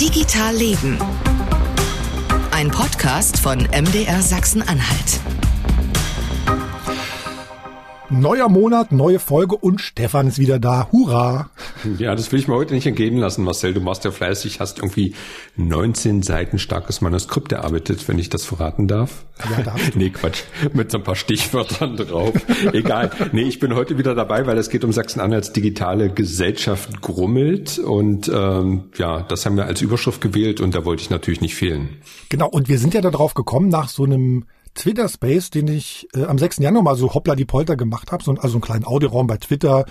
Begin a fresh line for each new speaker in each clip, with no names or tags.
Digital Leben. Ein Podcast von MDR Sachsen-Anhalt.
Neuer Monat, neue Folge und Stefan ist wieder da. Hurra!
Ja, das will ich mir heute nicht entgehen lassen, Marcel. Du machst ja fleißig, hast irgendwie 19 Seiten starkes Manuskript erarbeitet, wenn ich das verraten darf.
Ja, darfst du.
Nee, Quatsch. Mit so ein paar Stichwörtern drauf. Egal. Nee, ich bin heute wieder dabei, weil es geht um Sachsen-Anhalts digitale Gesellschaft grummelt. Und ähm, ja, das haben wir als Überschrift gewählt und da wollte ich natürlich nicht fehlen.
Genau, und wir sind ja darauf gekommen, nach so einem Twitter Space, den ich äh, am 6. Januar mal so hoppla die Polter gemacht habe, so, also einen kleinen Audioraum bei Twitter,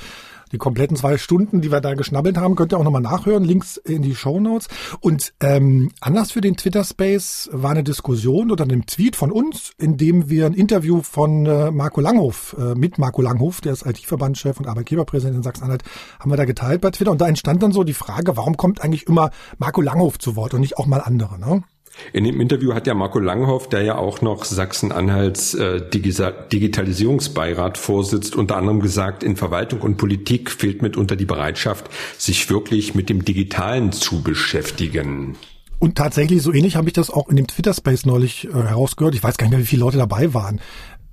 die kompletten zwei Stunden, die wir da geschnabbelt haben, könnt ihr auch nochmal nachhören, Links in die Show Notes. Und ähm, Anlass für den Twitter Space war eine Diskussion oder ein Tweet von uns, in dem wir ein Interview von äh, Marco Langhoff, äh, mit Marco Langhoff, der ist IT-Verbandschef und Arbeitgeberpräsident in Sachsen-Anhalt, haben wir da geteilt bei Twitter. Und da entstand dann so die Frage, warum kommt eigentlich immer Marco Langhoff zu Wort und nicht auch mal andere, ne?
In dem Interview hat ja Marco Langhoff, der ja auch noch Sachsen-Anhalts äh, Digitalisierungsbeirat vorsitzt, unter anderem gesagt, in Verwaltung und Politik fehlt mitunter die Bereitschaft, sich wirklich mit dem Digitalen zu beschäftigen.
Und tatsächlich, so ähnlich habe ich das auch in dem Twitter-Space neulich äh, herausgehört. Ich weiß gar nicht mehr, wie viele Leute dabei waren.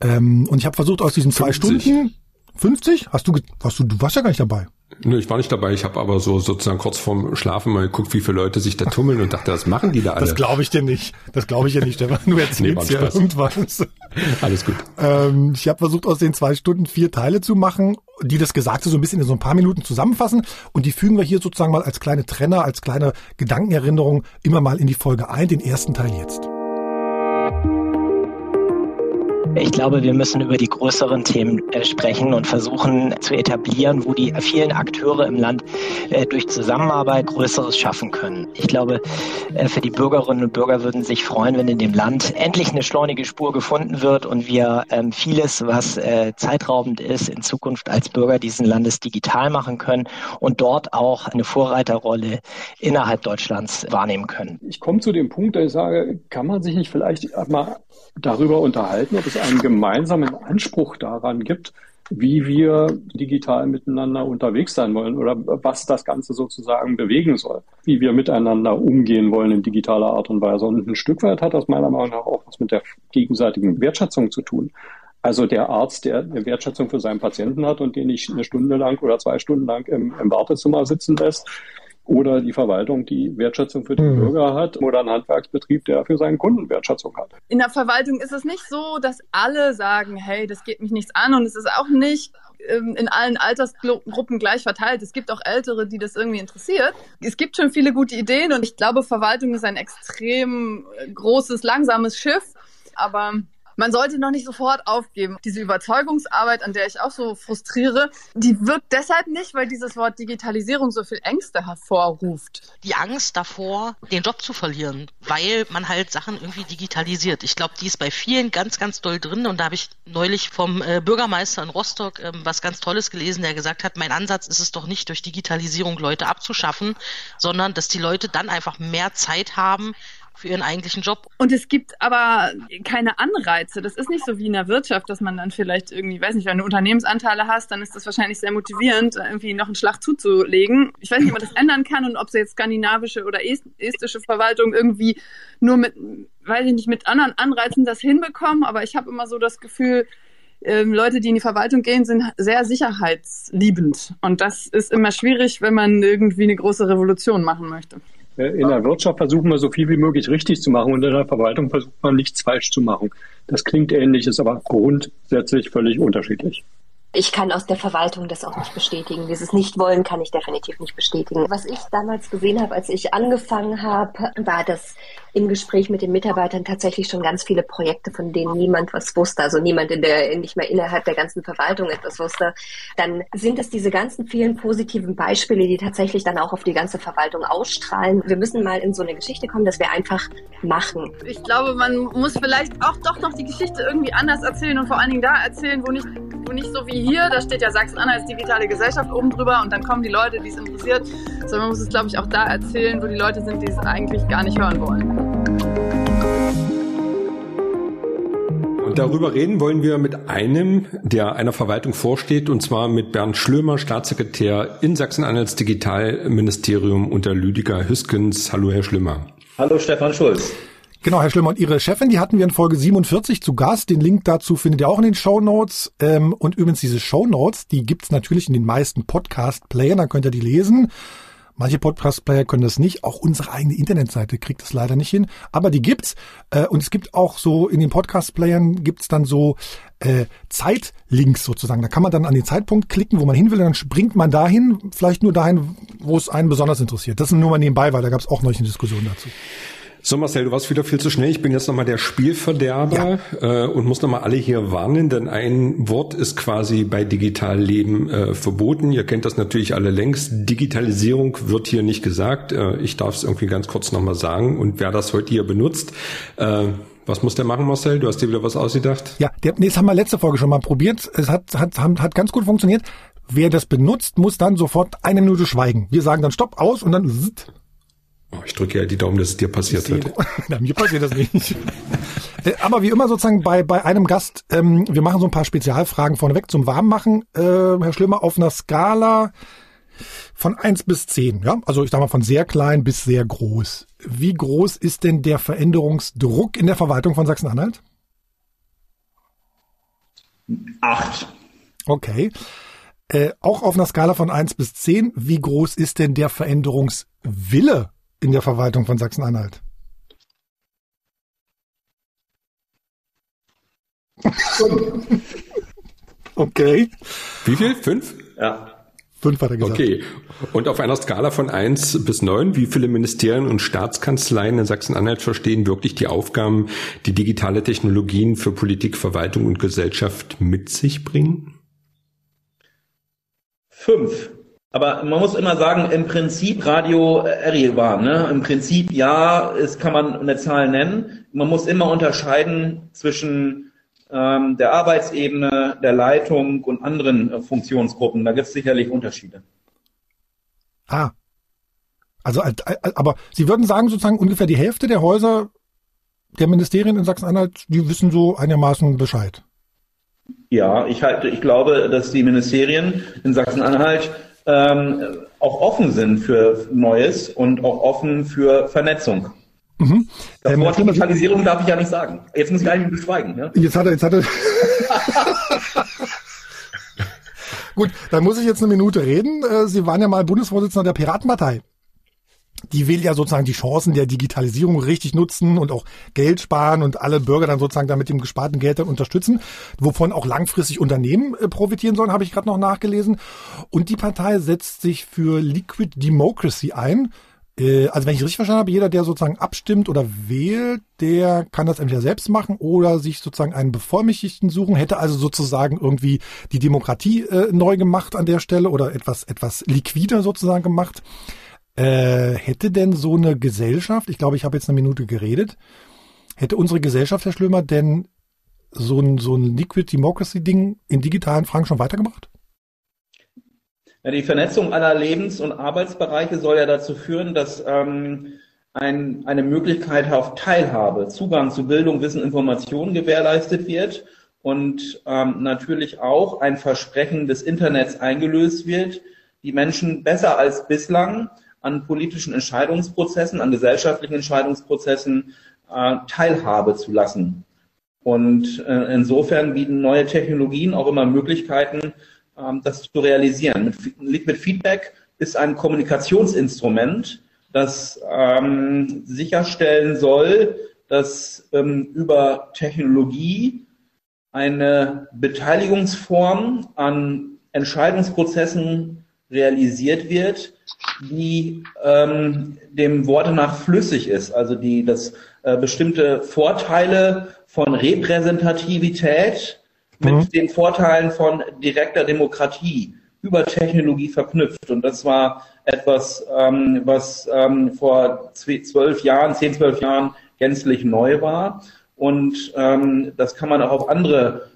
Ähm, und ich habe versucht, aus diesen zwei
50.
Stunden 50? Hast du, warst du, du warst ja gar nicht dabei.
Nö, ich war nicht dabei. Ich habe aber so sozusagen kurz vorm Schlafen mal geguckt, wie viele Leute sich da tummeln und dachte, was machen die da alle?
Das glaube ich dir nicht. Das glaube ich dir nicht, Stefan. Du
Nee,
erzählst
ein
ja irgendwas.
Alles gut.
Ähm, ich habe versucht, aus den zwei Stunden vier Teile zu machen, die das Gesagte so ein bisschen in so ein paar Minuten zusammenfassen. Und die fügen wir hier sozusagen mal als kleine Trenner, als kleine Gedankenerinnerung immer mal in die Folge ein. Den ersten Teil jetzt.
Ich glaube, wir müssen über die größeren Themen äh, sprechen und versuchen zu etablieren, wo die vielen Akteure im Land äh, durch Zusammenarbeit Größeres schaffen können. Ich glaube, äh, für die Bürgerinnen und Bürger würden sich freuen, wenn in dem Land endlich eine schleunige Spur gefunden wird und wir ähm, vieles, was zeitraubend ist, in Zukunft als Bürger dieses Landes digital machen können und dort auch eine Vorreiterrolle innerhalb Deutschlands wahrnehmen können.
Ich komme zu dem Punkt, dass ich sage, kann man sich nicht vielleicht mal darüber unterhalten, ob es einen gemeinsamen Anspruch daran gibt, wie wir digital miteinander unterwegs sein wollen oder was das Ganze sozusagen bewegen soll, wie wir miteinander umgehen wollen in digitaler Art und Weise. Und ein Stück weit hat das meiner Meinung nach auch was mit der gegenseitigen Wertschätzung zu tun. Also der Arzt, der eine Wertschätzung für seinen Patienten hat und den nicht eine Stunde lang oder zwei Stunden lang im, im Wartezimmer sitzen lässt, oder die Verwaltung, die Wertschätzung für den
Mhm.
Bürger hat, oder ein Handwerksbetrieb, der für seinen Kunden Wertschätzung hat.
In der Verwaltung ist es nicht so, dass alle sagen, hey, das geht mich nichts an und es ist auch nicht ähm, in allen Altersgruppen gleich verteilt. Es gibt auch Ältere, die das irgendwie interessiert. Es gibt schon viele gute Ideen und ich glaube, Verwaltung ist ein extrem äh, großes, langsames Schiff, aber man sollte noch nicht sofort aufgeben. Diese Überzeugungsarbeit, an der ich auch so frustriere, die wirkt deshalb nicht, weil dieses Wort Digitalisierung so viel Ängste hervorruft.
die Angst davor, den Job zu verlieren, weil man halt Sachen irgendwie digitalisiert. Ich glaube, die ist bei vielen ganz, ganz doll drin. Und da habe ich neulich vom äh, Bürgermeister in Rostock ähm, was ganz Tolles gelesen, der gesagt hat, mein Ansatz ist es doch nicht, durch Digitalisierung Leute abzuschaffen, sondern dass die Leute dann einfach mehr Zeit haben für ihren eigentlichen Job.
Und es gibt aber keine Anreize. Das ist nicht so wie in der Wirtschaft, dass man dann vielleicht irgendwie, weiß nicht, wenn du Unternehmensanteile hast, dann ist das wahrscheinlich sehr motivierend, irgendwie noch einen Schlag zuzulegen. Ich weiß nicht, ob man das ändern kann und ob sie jetzt skandinavische oder est- estische Verwaltung irgendwie nur mit, weiß ich nicht, mit anderen Anreizen das hinbekommen. Aber ich habe immer so das Gefühl, ähm, Leute, die in die Verwaltung gehen, sind sehr sicherheitsliebend. Und das ist immer schwierig, wenn man irgendwie eine große Revolution machen möchte.
Äh, In der Wirtschaft versuchen wir so viel wie möglich richtig zu machen und in der Verwaltung versucht man nichts falsch zu machen. Das klingt ähnlich, ist aber grundsätzlich völlig unterschiedlich.
Ich kann aus der Verwaltung das auch nicht bestätigen. Dieses Nicht-Wollen kann ich definitiv nicht bestätigen. Was ich damals gesehen habe, als ich angefangen habe, war, dass im Gespräch mit den Mitarbeitern tatsächlich schon ganz viele Projekte, von denen niemand was wusste, also niemand in der, nicht mehr innerhalb der ganzen Verwaltung etwas wusste. Dann sind es diese ganzen vielen positiven Beispiele, die tatsächlich dann auch auf die ganze Verwaltung ausstrahlen. Wir müssen mal in so eine Geschichte kommen, dass wir einfach machen.
Ich glaube, man muss vielleicht auch doch noch die Geschichte irgendwie anders erzählen und vor allen Dingen da erzählen, wo nicht, wo nicht so wie hier, da steht ja Sachsen-Anhalt als digitale Gesellschaft oben drüber und dann kommen die Leute, die es interessiert, sondern man muss es, glaube ich, auch da erzählen, wo die Leute sind, die es eigentlich gar nicht hören wollen.
Und darüber reden wollen wir mit einem, der einer Verwaltung vorsteht, und zwar mit Bernd Schlömer, Staatssekretär in Sachsen-Anhalts Digitalministerium unter Lüdiger Hüskens. Hallo, Herr Schlömer.
Hallo, Stefan Schulz.
Genau, Herr Schlömer, und Ihre Chefin, die hatten wir in Folge 47 zu Gast. Den Link dazu findet ihr auch in den Show Notes. Ähm, und übrigens diese Show Notes, die gibt's natürlich in den meisten Podcast-Playern, dann könnt ihr die lesen. Manche Podcast-Player können das nicht. Auch unsere eigene Internetseite kriegt das leider nicht hin. Aber die gibt's. Äh, und es gibt auch so in den Podcast-Playern gibt's dann so äh, Zeitlinks sozusagen. Da kann man dann an den Zeitpunkt klicken, wo man hin will. Und dann springt man dahin, vielleicht nur dahin, wo es einen besonders interessiert. Das ist nur mal nebenbei, weil da gab's auch noch eine Diskussion dazu.
So Marcel, du warst wieder viel zu schnell. Ich bin jetzt nochmal der Spielverderber ja. äh, und muss nochmal alle hier warnen, denn ein Wort ist quasi bei Digitalleben äh, verboten. Ihr kennt das natürlich alle längst. Digitalisierung wird hier nicht gesagt. Äh, ich darf es irgendwie ganz kurz nochmal sagen. Und wer das heute hier benutzt, äh, was muss der machen, Marcel? Du hast dir wieder was ausgedacht?
Ja, der, nee, das haben wir letzte Folge schon mal probiert. Es hat, hat, hat ganz gut funktioniert. Wer das benutzt, muss dann sofort eine Minute schweigen. Wir sagen dann Stopp aus und dann
Oh, ich drücke ja die Daumen, dass es dir passiert hat.
Na, mir passiert das nicht. Äh, aber wie immer sozusagen bei, bei einem Gast, ähm, wir machen so ein paar Spezialfragen vorneweg zum Warmmachen. Äh, Herr Schlimmer, auf einer Skala von eins bis zehn, ja, also ich sag mal von sehr klein bis sehr groß. Wie groß ist denn der Veränderungsdruck in der Verwaltung von Sachsen-Anhalt?
Acht.
Okay. Äh, auch auf einer Skala von eins bis zehn, wie groß ist denn der Veränderungswille in der Verwaltung von Sachsen-Anhalt? okay.
Wie viel? Fünf?
Ja.
Fünf hat er gesagt.
Okay. Und auf einer Skala von eins bis neun, wie viele Ministerien und Staatskanzleien in Sachsen-Anhalt verstehen wirklich die Aufgaben, die digitale Technologien für Politik, Verwaltung und Gesellschaft mit sich bringen?
Fünf. Aber man muss immer sagen, im Prinzip Radio Erivan, ne? Im Prinzip ja, es kann man eine Zahl nennen. Man muss immer unterscheiden zwischen ähm, der Arbeitsebene, der Leitung und anderen äh, Funktionsgruppen. Da gibt es sicherlich Unterschiede.
Ah. Also, aber Sie würden sagen, sozusagen ungefähr die Hälfte der Häuser der Ministerien in Sachsen-Anhalt, die wissen so einigermaßen Bescheid.
Ja, ich halte, ich glaube, dass die Ministerien in Sachsen-Anhalt ähm, auch offen sind für Neues und auch offen für Vernetzung. Mhm. Das ähm, Wort Digitalisierung darf ich ja nicht sagen. Jetzt muss ich eigentlich beschweigen. Ja?
Jetzt hat er, jetzt hat er. Gut, dann muss ich jetzt eine Minute reden. Äh, Sie waren ja mal Bundesvorsitzender der Piratenpartei die will ja sozusagen die Chancen der Digitalisierung richtig nutzen und auch Geld sparen und alle Bürger dann sozusagen damit dem gesparten Geld dann unterstützen, wovon auch langfristig Unternehmen äh, profitieren sollen, habe ich gerade noch nachgelesen. Und die Partei setzt sich für Liquid Democracy ein. Äh, also wenn ich richtig verstanden habe, jeder, der sozusagen abstimmt oder wählt, der kann das entweder selbst machen oder sich sozusagen einen Bevollmächtigten suchen, hätte also sozusagen irgendwie die Demokratie äh, neu gemacht an der Stelle oder etwas, etwas liquider sozusagen gemacht. Äh, hätte denn so eine Gesellschaft, ich glaube, ich habe jetzt eine Minute geredet, hätte unsere Gesellschaft, Herr Schlömer, denn so ein, so ein Liquid Democracy-Ding in digitalen Fragen schon weitergebracht?
Ja, die Vernetzung aller Lebens- und Arbeitsbereiche soll ja dazu führen, dass ähm, ein, eine Möglichkeit auf Teilhabe, Zugang zu Bildung, Wissen, Informationen gewährleistet wird und ähm, natürlich auch ein Versprechen des Internets eingelöst wird, die Menschen besser als bislang an politischen Entscheidungsprozessen, an gesellschaftlichen Entscheidungsprozessen äh, Teilhabe zu lassen. Und äh, insofern bieten neue Technologien auch immer Möglichkeiten, ähm, das zu realisieren. Mit, Liquid Feedback ist ein Kommunikationsinstrument, das ähm, sicherstellen soll, dass ähm, über Technologie eine Beteiligungsform an Entscheidungsprozessen realisiert wird, die ähm, dem Worte nach flüssig ist, also die das äh, bestimmte Vorteile von Repräsentativität mit mhm. den Vorteilen von direkter Demokratie über Technologie verknüpft. Und das war etwas, ähm, was ähm, vor zwölf Jahren, zehn, zwölf Jahren gänzlich neu war. Und ähm, das kann man auch auf andere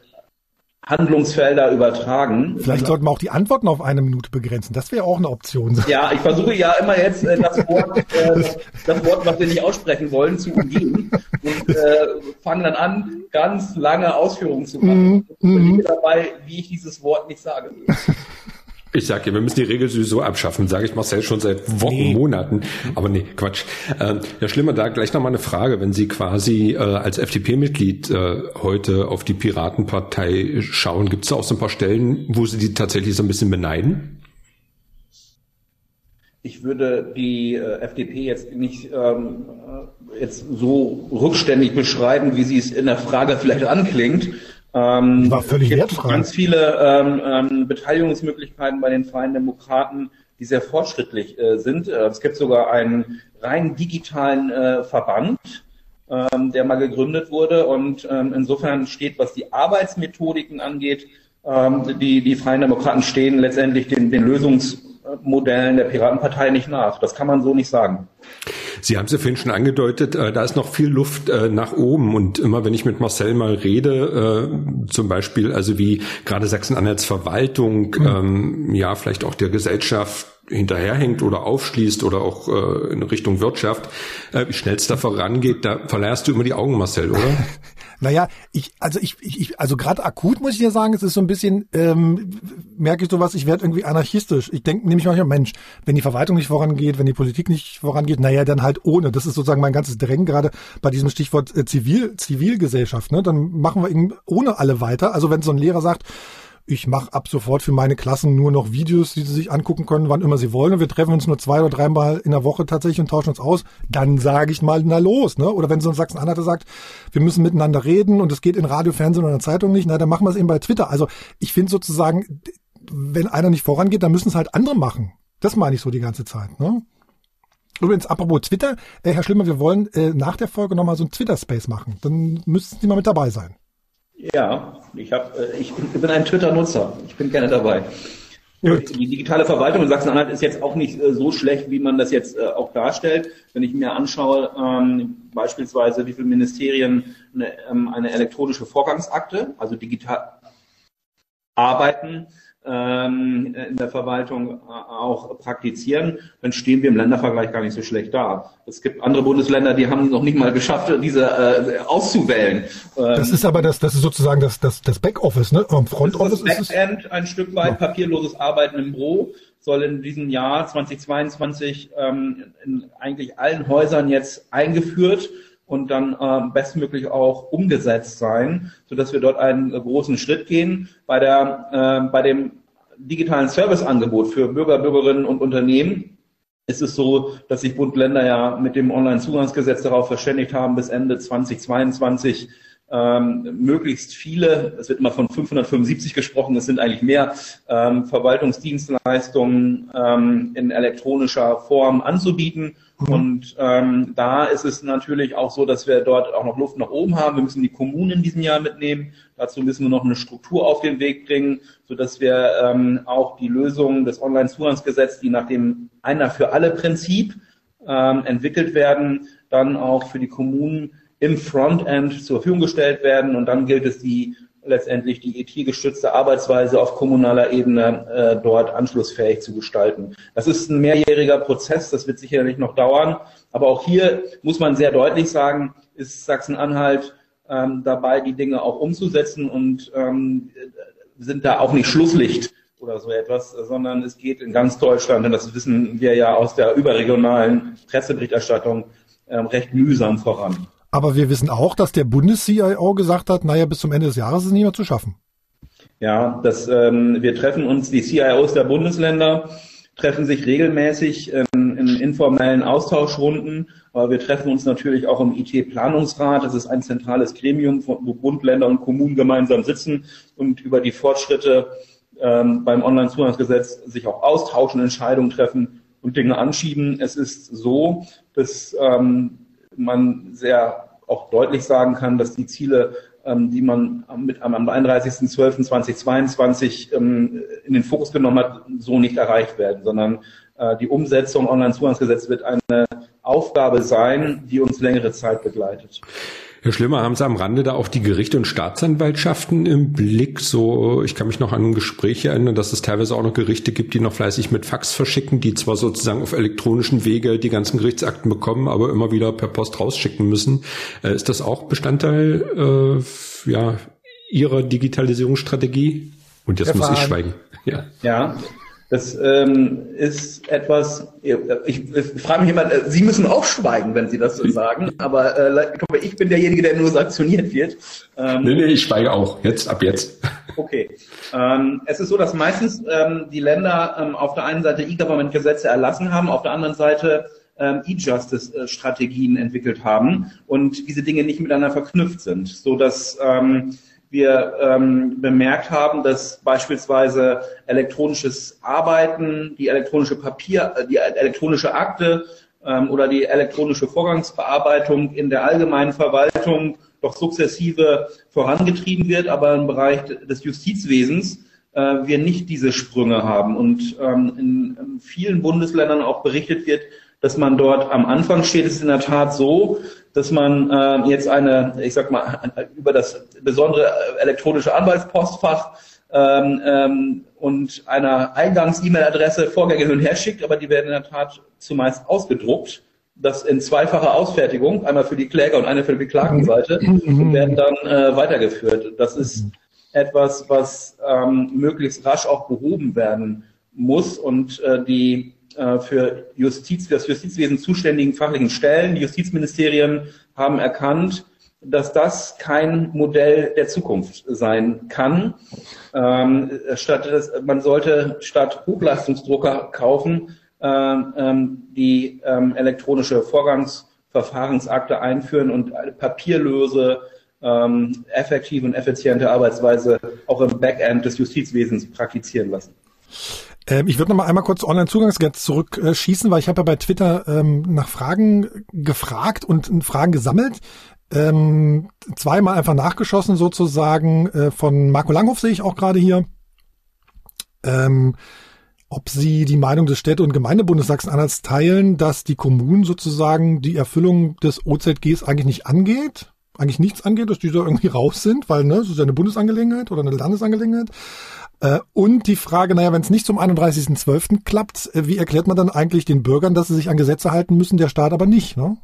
Handlungsfelder übertragen.
Vielleicht sollten wir auch die Antworten auf eine Minute begrenzen. Das wäre auch eine Option.
Ja, ich versuche ja immer jetzt äh, das, Wort, äh, das Wort, was wir nicht aussprechen wollen, zu umgehen und äh, fange dann an, ganz lange Ausführungen zu machen. Mm, und bin dabei, wie ich dieses Wort nicht sage.
Ich sage ja, wir müssen die Regel sowieso abschaffen, sage ich Marcel schon seit Wochen, nee. Monaten. Aber nee, Quatsch. Ähm, ja, schlimmer da gleich nochmal eine Frage. Wenn Sie quasi äh, als FDP-Mitglied äh, heute auf die Piratenpartei schauen, gibt es da auch so ein paar Stellen, wo Sie die tatsächlich so ein bisschen beneiden?
Ich würde die äh, FDP jetzt nicht ähm, äh, jetzt so rückständig beschreiben, wie sie es in der Frage vielleicht anklingt.
Ähm, war völlig
es
gibt wertfrei.
ganz viele ähm, ähm, Beteiligungsmöglichkeiten bei den Freien Demokraten, die sehr fortschrittlich äh, sind. Äh, es gibt sogar einen rein digitalen äh, Verband, ähm, der mal gegründet wurde. Und ähm, insofern steht, was die Arbeitsmethodiken angeht, ähm, die, die Freien Demokraten stehen letztendlich den, den Lösungsmodellen der Piratenpartei nicht nach. Das kann man so nicht sagen.
Sie haben es ja vorhin schon angedeutet, äh, da ist noch viel Luft äh, nach oben. Und immer wenn ich mit Marcel mal rede, äh, zum Beispiel, also wie gerade Sachsen-Anhalts Verwaltung, mhm. ähm, ja, vielleicht auch der Gesellschaft hinterherhängt oder aufschließt oder auch äh, in Richtung Wirtschaft, äh, wie schnell es da vorangeht, da verlehrst du immer die Augen, Marcel, oder?
Naja, ich, also ich, ich also gerade akut muss ich ja sagen, es ist so ein bisschen, ähm, merke ich sowas, ich werde irgendwie anarchistisch. Ich denke nämlich manchmal, Mensch, wenn die Verwaltung nicht vorangeht, wenn die Politik nicht vorangeht, naja, dann halt ohne. Das ist sozusagen mein ganzes Drängen, gerade bei diesem Stichwort äh, Zivil, Zivilgesellschaft, ne? Dann machen wir eben ohne alle weiter. Also wenn so ein Lehrer sagt, ich mache ab sofort für meine Klassen nur noch Videos, die sie sich angucken können, wann immer sie wollen. Und wir treffen uns nur zwei oder dreimal in der Woche tatsächlich und tauschen uns aus. Dann sage ich mal, na los. Ne? Oder wenn so ein Sachsen-Anhalter sagt, wir müssen miteinander reden und es geht in Radio, Fernsehen oder Zeitung nicht, na, dann machen wir es eben bei Twitter. Also ich finde sozusagen, wenn einer nicht vorangeht, dann müssen es halt andere machen. Das meine ich so die ganze Zeit. Ne? Übrigens, apropos Twitter, äh, Herr Schlimmer, wir wollen äh, nach der Folge nochmal so ein Twitter-Space machen. Dann müssten Sie mal mit dabei sein.
Ja, ich, hab, äh, ich bin ein Twitter-Nutzer. Ich bin gerne dabei. Die digitale Verwaltung in Sachsen-Anhalt ist jetzt auch nicht äh, so schlecht, wie man das jetzt äh, auch darstellt. Wenn ich mir anschaue, ähm, beispielsweise, wie viele Ministerien eine, ähm, eine elektronische Vorgangsakte, also digital arbeiten, ähm, in der Verwaltung äh, auch praktizieren, dann stehen wir im Ländervergleich gar nicht so schlecht da. Es gibt andere Bundesländer, die haben noch nicht mal geschafft, diese äh, auszuwählen.
Das ist aber das, das ist sozusagen das, das, das Backoffice, ne? Am Front Office
das ist Backend, ist ein Stück weit ja. papierloses Arbeiten im Büro soll in diesem Jahr 2022 ähm, in eigentlich allen Häusern jetzt eingeführt und dann äh, bestmöglich auch umgesetzt sein, so dass wir dort einen äh, großen Schritt gehen. Bei der äh, bei dem digitalen Serviceangebot für Bürger, Bürgerinnen und Unternehmen ist es so, dass sich Bund Länder ja mit dem Onlinezugangsgesetz darauf verständigt haben, bis Ende 2022 ähm, möglichst viele, es wird immer von 575 gesprochen, es sind eigentlich mehr, ähm, Verwaltungsdienstleistungen ähm, in elektronischer Form anzubieten. Mhm. Und ähm, da ist es natürlich auch so, dass wir dort auch noch Luft nach oben haben. Wir müssen die Kommunen in diesem Jahr mitnehmen. Dazu müssen wir noch eine Struktur auf den Weg bringen, sodass wir ähm, auch die Lösung des Onlinezugangsgesetzes, die nach dem Einer für alle Prinzip ähm, entwickelt werden, dann auch für die Kommunen im Frontend zur Verfügung gestellt werden und dann gilt es, die letztendlich die ET-gestützte Arbeitsweise auf kommunaler Ebene äh, dort anschlussfähig zu gestalten. Das ist ein mehrjähriger Prozess, das wird sicherlich noch dauern. Aber auch hier muss man sehr deutlich sagen, ist Sachsen-Anhalt ähm, dabei, die Dinge auch umzusetzen und ähm, sind da auch nicht Schlusslicht oder so etwas, sondern es geht in ganz Deutschland, und das wissen wir ja aus der überregionalen Presseberichterstattung, ähm, recht mühsam voran.
Aber wir wissen auch, dass der Bundes-CIO gesagt hat, naja, bis zum Ende des Jahres ist es nicht mehr zu schaffen.
Ja, das, ähm, wir treffen uns, die CIOs der Bundesländer treffen sich regelmäßig in, in informellen Austauschrunden, aber wir treffen uns natürlich auch im IT-Planungsrat. Das ist ein zentrales Gremium, wo Bund, Länder und Kommunen gemeinsam sitzen und über die Fortschritte ähm, beim Onlinezugangsgesetz sich auch austauschen, Entscheidungen treffen und Dinge anschieben. Es ist so, dass ähm, man sehr auch deutlich sagen kann, dass die Ziele, ähm, die man mit, am 31.12.2022 ähm, in den Fokus genommen hat, so nicht erreicht werden, sondern äh, die Umsetzung Onlinezugangsgesetz wird eine Aufgabe sein, die uns längere Zeit begleitet.
Herr Schlimmer, haben Sie am Rande da auch die Gerichte und Staatsanwaltschaften im Blick? So, ich kann mich noch an ein Gespräch erinnern, dass es teilweise auch noch Gerichte gibt, die noch fleißig mit Fax verschicken, die zwar sozusagen auf elektronischen Wege die ganzen Gerichtsakten bekommen, aber immer wieder per Post rausschicken müssen. Äh, ist das auch Bestandteil äh, ja, Ihrer Digitalisierungsstrategie? Und jetzt Herr muss ich schweigen.
Ja. ja, das ähm, ist etwas, ich, ich frage mich immer, äh, Sie müssen auch schweigen, wenn Sie das so sagen, aber äh, ich bin derjenige, der nur sanktioniert wird.
Ähm, nee, nee, ich schweige auch, jetzt, ab jetzt.
Okay. Ähm, es ist so, dass meistens ähm, die Länder ähm, auf der einen Seite E-Government-Gesetze erlassen haben, auf der anderen Seite ähm, E-Justice-Strategien entwickelt haben und diese Dinge nicht miteinander verknüpft sind, so dass ähm, wir ähm, bemerkt haben, dass beispielsweise elektronisches Arbeiten, die elektronische Papier, äh, die elektronische Akte ähm, oder die elektronische Vorgangsbearbeitung in der allgemeinen Verwaltung doch sukzessive vorangetrieben wird, aber im Bereich des Justizwesens äh, wir nicht diese Sprünge haben. Und ähm, in vielen Bundesländern auch berichtet wird, dass man dort am Anfang steht. Ist in der Tat so, dass man äh, jetzt eine, ich sag mal, über das besondere elektronische Anwaltspostfach ähm, ähm, und einer Eingangs-E-Mail-Adresse Vorgänge hin und her schickt, aber die werden in der Tat zumeist ausgedruckt. Das in zweifacher Ausfertigung, einmal für die Kläger und eine für die Beklagenseite, und werden dann äh, weitergeführt. Das ist etwas, was ähm, möglichst rasch auch behoben werden muss und äh, die äh, für Justiz, das Justizwesen zuständigen fachlichen Stellen, die Justizministerien haben erkannt, dass das kein Modell der Zukunft sein kann. Ähm, statt, man sollte statt Hochleistungsdrucker kaufen, äh, ähm, die ähm, elektronische Vorgangsverfahrensakte einführen und papierlöse, ähm, effektive und effiziente Arbeitsweise auch im Backend des Justizwesens praktizieren lassen.
Ähm, ich würde noch mal einmal kurz Online-Zugangsgeld zurückschießen, weil ich habe ja bei Twitter ähm, nach Fragen gefragt und Fragen gesammelt. Ähm, zweimal einfach nachgeschossen sozusagen. Äh, von Marco Langhoff sehe ich auch gerade hier. Ähm, ob Sie die Meinung des Städte- und Gemeindebundes Sachsen-Anhalts teilen, dass die Kommunen sozusagen die Erfüllung des OZGs eigentlich nicht angeht, eigentlich nichts angeht, dass die da irgendwie raus sind, weil ne, das ist ja eine Bundesangelegenheit oder eine Landesangelegenheit. Äh, und die Frage, naja, wenn es nicht zum 31.12. klappt, äh, wie erklärt man dann eigentlich den Bürgern, dass sie sich an Gesetze halten müssen, der Staat aber nicht? Ne?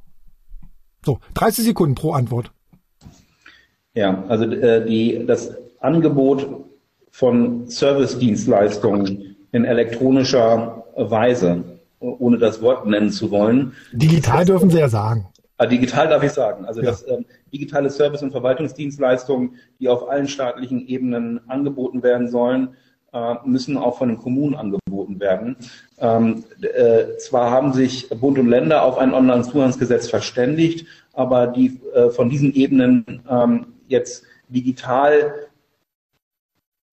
So, 30 Sekunden pro Antwort.
Ja, also äh, die, das Angebot von Service-Dienstleistungen in elektronischer Weise, ohne das Wort nennen zu wollen.
Digital dürfen Sie ja sagen.
Ah, digital darf ich sagen. Also ja. das ähm, digitale Service- und Verwaltungsdienstleistungen, die auf allen staatlichen Ebenen angeboten werden sollen, äh, müssen auch von den Kommunen angeboten werden. Ähm, äh, zwar haben sich Bund und Länder auf ein Onlinezugangsgesetz verständigt, aber die äh, von diesen Ebenen ähm, jetzt digital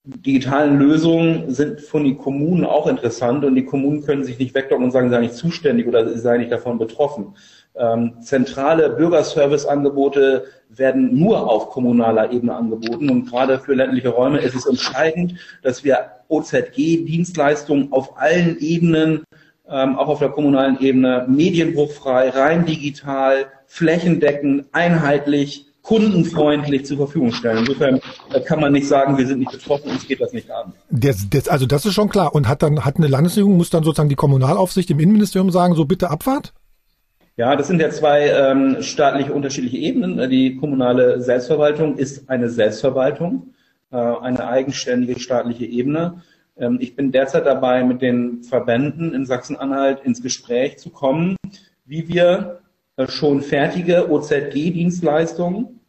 digitalen Lösungen sind von den Kommunen auch interessant und die Kommunen können sich nicht wegdocken und sagen, sie seien nicht zuständig oder sie seien nicht davon betroffen. Ähm, zentrale Bürgerservice-Angebote werden nur auf kommunaler Ebene angeboten. Und gerade für ländliche Räume ist es entscheidend, dass wir OZG-Dienstleistungen auf allen Ebenen, ähm, auch auf der kommunalen Ebene, medienbruchfrei, rein digital, flächendeckend, einheitlich, kundenfreundlich zur Verfügung stellen. Insofern äh, kann man nicht sagen, wir sind nicht betroffen, uns geht das nicht an.
Das, das, also das ist schon klar. Und hat dann hat eine Landesregierung, muss dann sozusagen die Kommunalaufsicht im Innenministerium sagen, so bitte Abfahrt?
Ja, das sind ja zwei ähm, staatliche unterschiedliche Ebenen. Die kommunale Selbstverwaltung ist eine Selbstverwaltung, äh, eine eigenständige staatliche Ebene. Ähm, ich bin derzeit dabei, mit den Verbänden in Sachsen-Anhalt ins Gespräch zu kommen, wie wir äh, schon fertige OZG-Dienstleistungen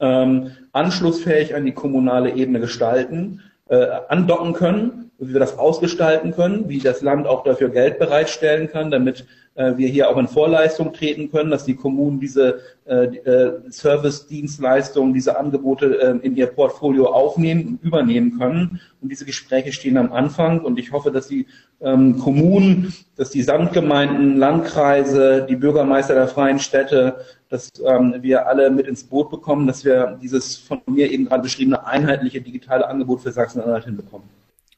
ähm, anschlussfähig an die kommunale Ebene gestalten, äh, andocken können, wie wir das ausgestalten können, wie das Land auch dafür Geld bereitstellen kann, damit wir hier auch in Vorleistung treten können, dass die Kommunen diese äh, äh, Service-Dienstleistungen, diese Angebote äh, in ihr Portfolio aufnehmen und übernehmen können. Und diese Gespräche stehen am Anfang und ich hoffe, dass die ähm, Kommunen, dass die Samtgemeinden, Landkreise, die Bürgermeister der freien Städte, dass ähm, wir alle mit ins Boot bekommen, dass wir dieses von mir eben gerade beschriebene einheitliche digitale Angebot für Sachsen-Anhalt hinbekommen.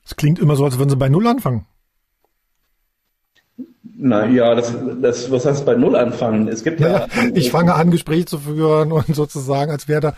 Es klingt immer so, als würden Sie bei Null anfangen.
Na ja, das, das, was heißt bei Null anfangen? Es gibt ja, ja
ich fange an, Gespräche zu führen und sozusagen, als wäre da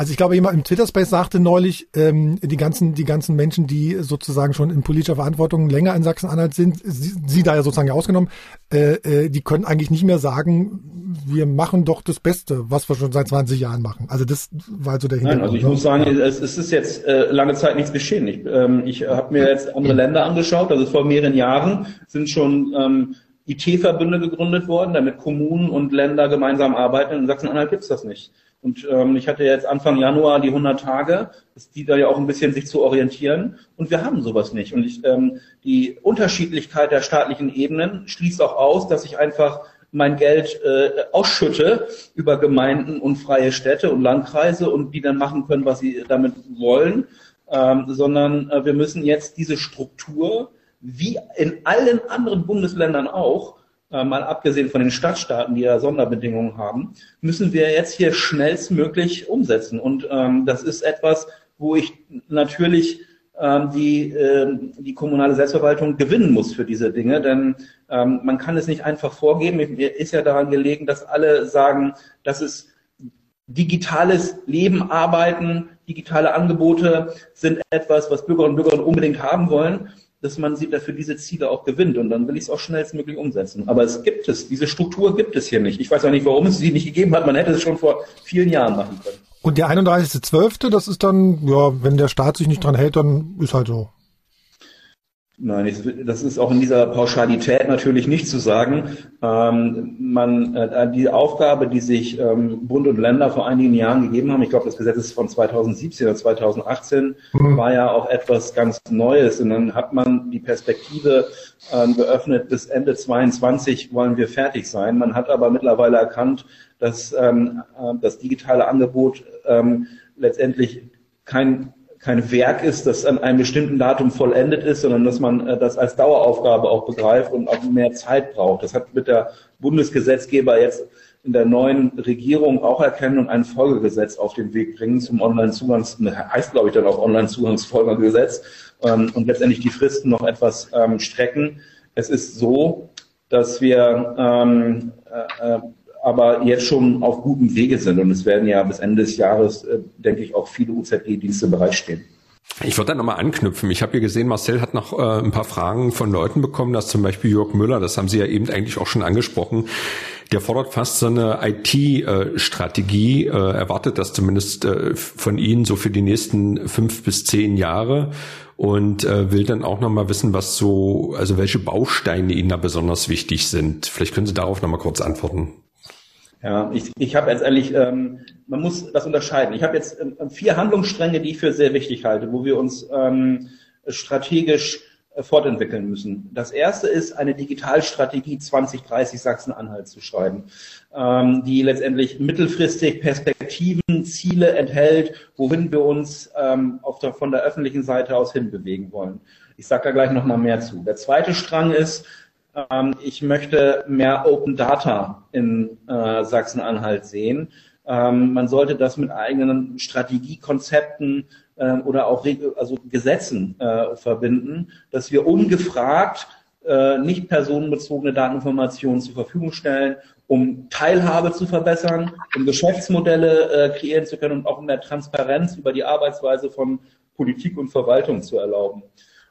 also ich glaube, jemand im Twitter-Space sagte neulich, ähm, die ganzen, die ganzen Menschen, die sozusagen schon in politischer Verantwortung länger in Sachsen-Anhalt sind, sie, sie, da ja sozusagen ja ausgenommen, äh, äh, die können eigentlich nicht mehr sagen, wir machen doch das Beste, was wir schon seit 20 Jahren machen. Also das war so der
Hintergrund. Nein, also ich ne? muss sagen, es, es ist jetzt äh, lange Zeit nichts geschehen. Ich, ähm, ich habe mir jetzt andere Länder angeschaut, also vor mehreren Jahren sind schon ähm, IT-Verbünde gegründet worden, damit Kommunen und Länder gemeinsam arbeiten. In Sachsen-Anhalt gibt's das nicht. Und ähm, ich hatte jetzt Anfang Januar die 100 Tage. Dient da ja auch ein bisschen, sich zu orientieren. Und wir haben sowas nicht. Und ich, ähm, die Unterschiedlichkeit der staatlichen Ebenen schließt auch aus, dass ich einfach mein Geld äh, ausschütte über Gemeinden und freie Städte und Landkreise und die dann machen können, was sie damit wollen, ähm, sondern äh, wir müssen jetzt diese Struktur, wie in allen anderen Bundesländern auch, äh, mal abgesehen von den Stadtstaaten, die ja Sonderbedingungen haben, müssen wir jetzt hier schnellstmöglich umsetzen. Und ähm, das ist etwas, wo ich natürlich ähm, die, äh, die kommunale Selbstverwaltung gewinnen muss für diese Dinge, denn ähm, man kann es nicht einfach vorgeben. Mir ist ja daran gelegen, dass alle sagen, dass es digitales Leben, Arbeiten, digitale Angebote sind etwas, was Bürgerinnen und Bürger unbedingt haben wollen dass man sie dafür diese Ziele auch gewinnt. Und dann will ich es auch schnellstmöglich umsetzen. Aber es gibt es, diese Struktur gibt es hier nicht. Ich weiß auch nicht, warum es sie nicht gegeben hat. Man hätte es schon vor vielen Jahren machen können.
Und der 31.12., das ist dann, ja, wenn der Staat sich nicht dran hält, dann ist halt so.
Nein, das ist auch in dieser Pauschalität natürlich nicht zu sagen. Ähm, man, äh, die Aufgabe, die sich ähm, Bund und Länder vor einigen Jahren gegeben haben, ich glaube, das Gesetz ist von 2017 oder 2018, mhm. war ja auch etwas ganz Neues. Und dann hat man die Perspektive ähm, geöffnet, bis Ende 22 wollen wir fertig sein. Man hat aber mittlerweile erkannt, dass ähm, äh, das digitale Angebot ähm, letztendlich kein kein Werk ist, das an einem bestimmten Datum vollendet ist, sondern dass man äh, das als Daueraufgabe auch begreift und auch mehr Zeit braucht. Das hat mit der Bundesgesetzgeber jetzt in der neuen Regierung auch erkennen und ein Folgegesetz auf den Weg bringen zum Online-Zugangs, ne, heißt glaube ich dann auch Online-Zugangsfolgegesetz ähm, und letztendlich die Fristen noch etwas ähm, strecken. Es ist so, dass wir ähm, äh, äh aber jetzt schon auf gutem Wege sind. Und es werden ja bis Ende des Jahres, äh, denke ich, auch viele UZG-Dienste bereitstehen.
Ich würde da nochmal anknüpfen. Ich habe hier gesehen, Marcel hat noch äh, ein paar Fragen von Leuten bekommen, dass zum Beispiel Jörg Müller, das haben Sie ja eben eigentlich auch schon angesprochen, der fordert fast so eine IT-Strategie, äh, erwartet das zumindest äh, von Ihnen so für die nächsten fünf bis zehn Jahre und äh, will dann auch nochmal wissen, was so, also welche Bausteine Ihnen da besonders wichtig sind. Vielleicht können Sie darauf nochmal kurz antworten.
Ja, ich, ich habe jetzt ehrlich, ähm, man muss das unterscheiden. Ich habe jetzt ähm, vier Handlungsstränge, die ich für sehr wichtig halte, wo wir uns ähm, strategisch äh, fortentwickeln müssen. Das erste ist, eine Digitalstrategie 2030 Sachsen-Anhalt zu schreiben, ähm, die letztendlich mittelfristig Perspektiven, Ziele enthält, wohin wir uns ähm, auf der, von der öffentlichen Seite aus hinbewegen wollen. Ich sage da gleich nochmal mehr zu. Der zweite Strang ist, ähm, ich möchte mehr Open Data in äh, Sachsen-Anhalt sehen. Ähm, man sollte das mit eigenen Strategiekonzepten äh, oder auch also Gesetzen äh, verbinden, dass wir ungefragt äh, nicht personenbezogene Dateninformationen zur Verfügung stellen, um Teilhabe zu verbessern, um Geschäftsmodelle äh, kreieren zu können und auch mehr Transparenz über die Arbeitsweise von Politik und Verwaltung zu erlauben.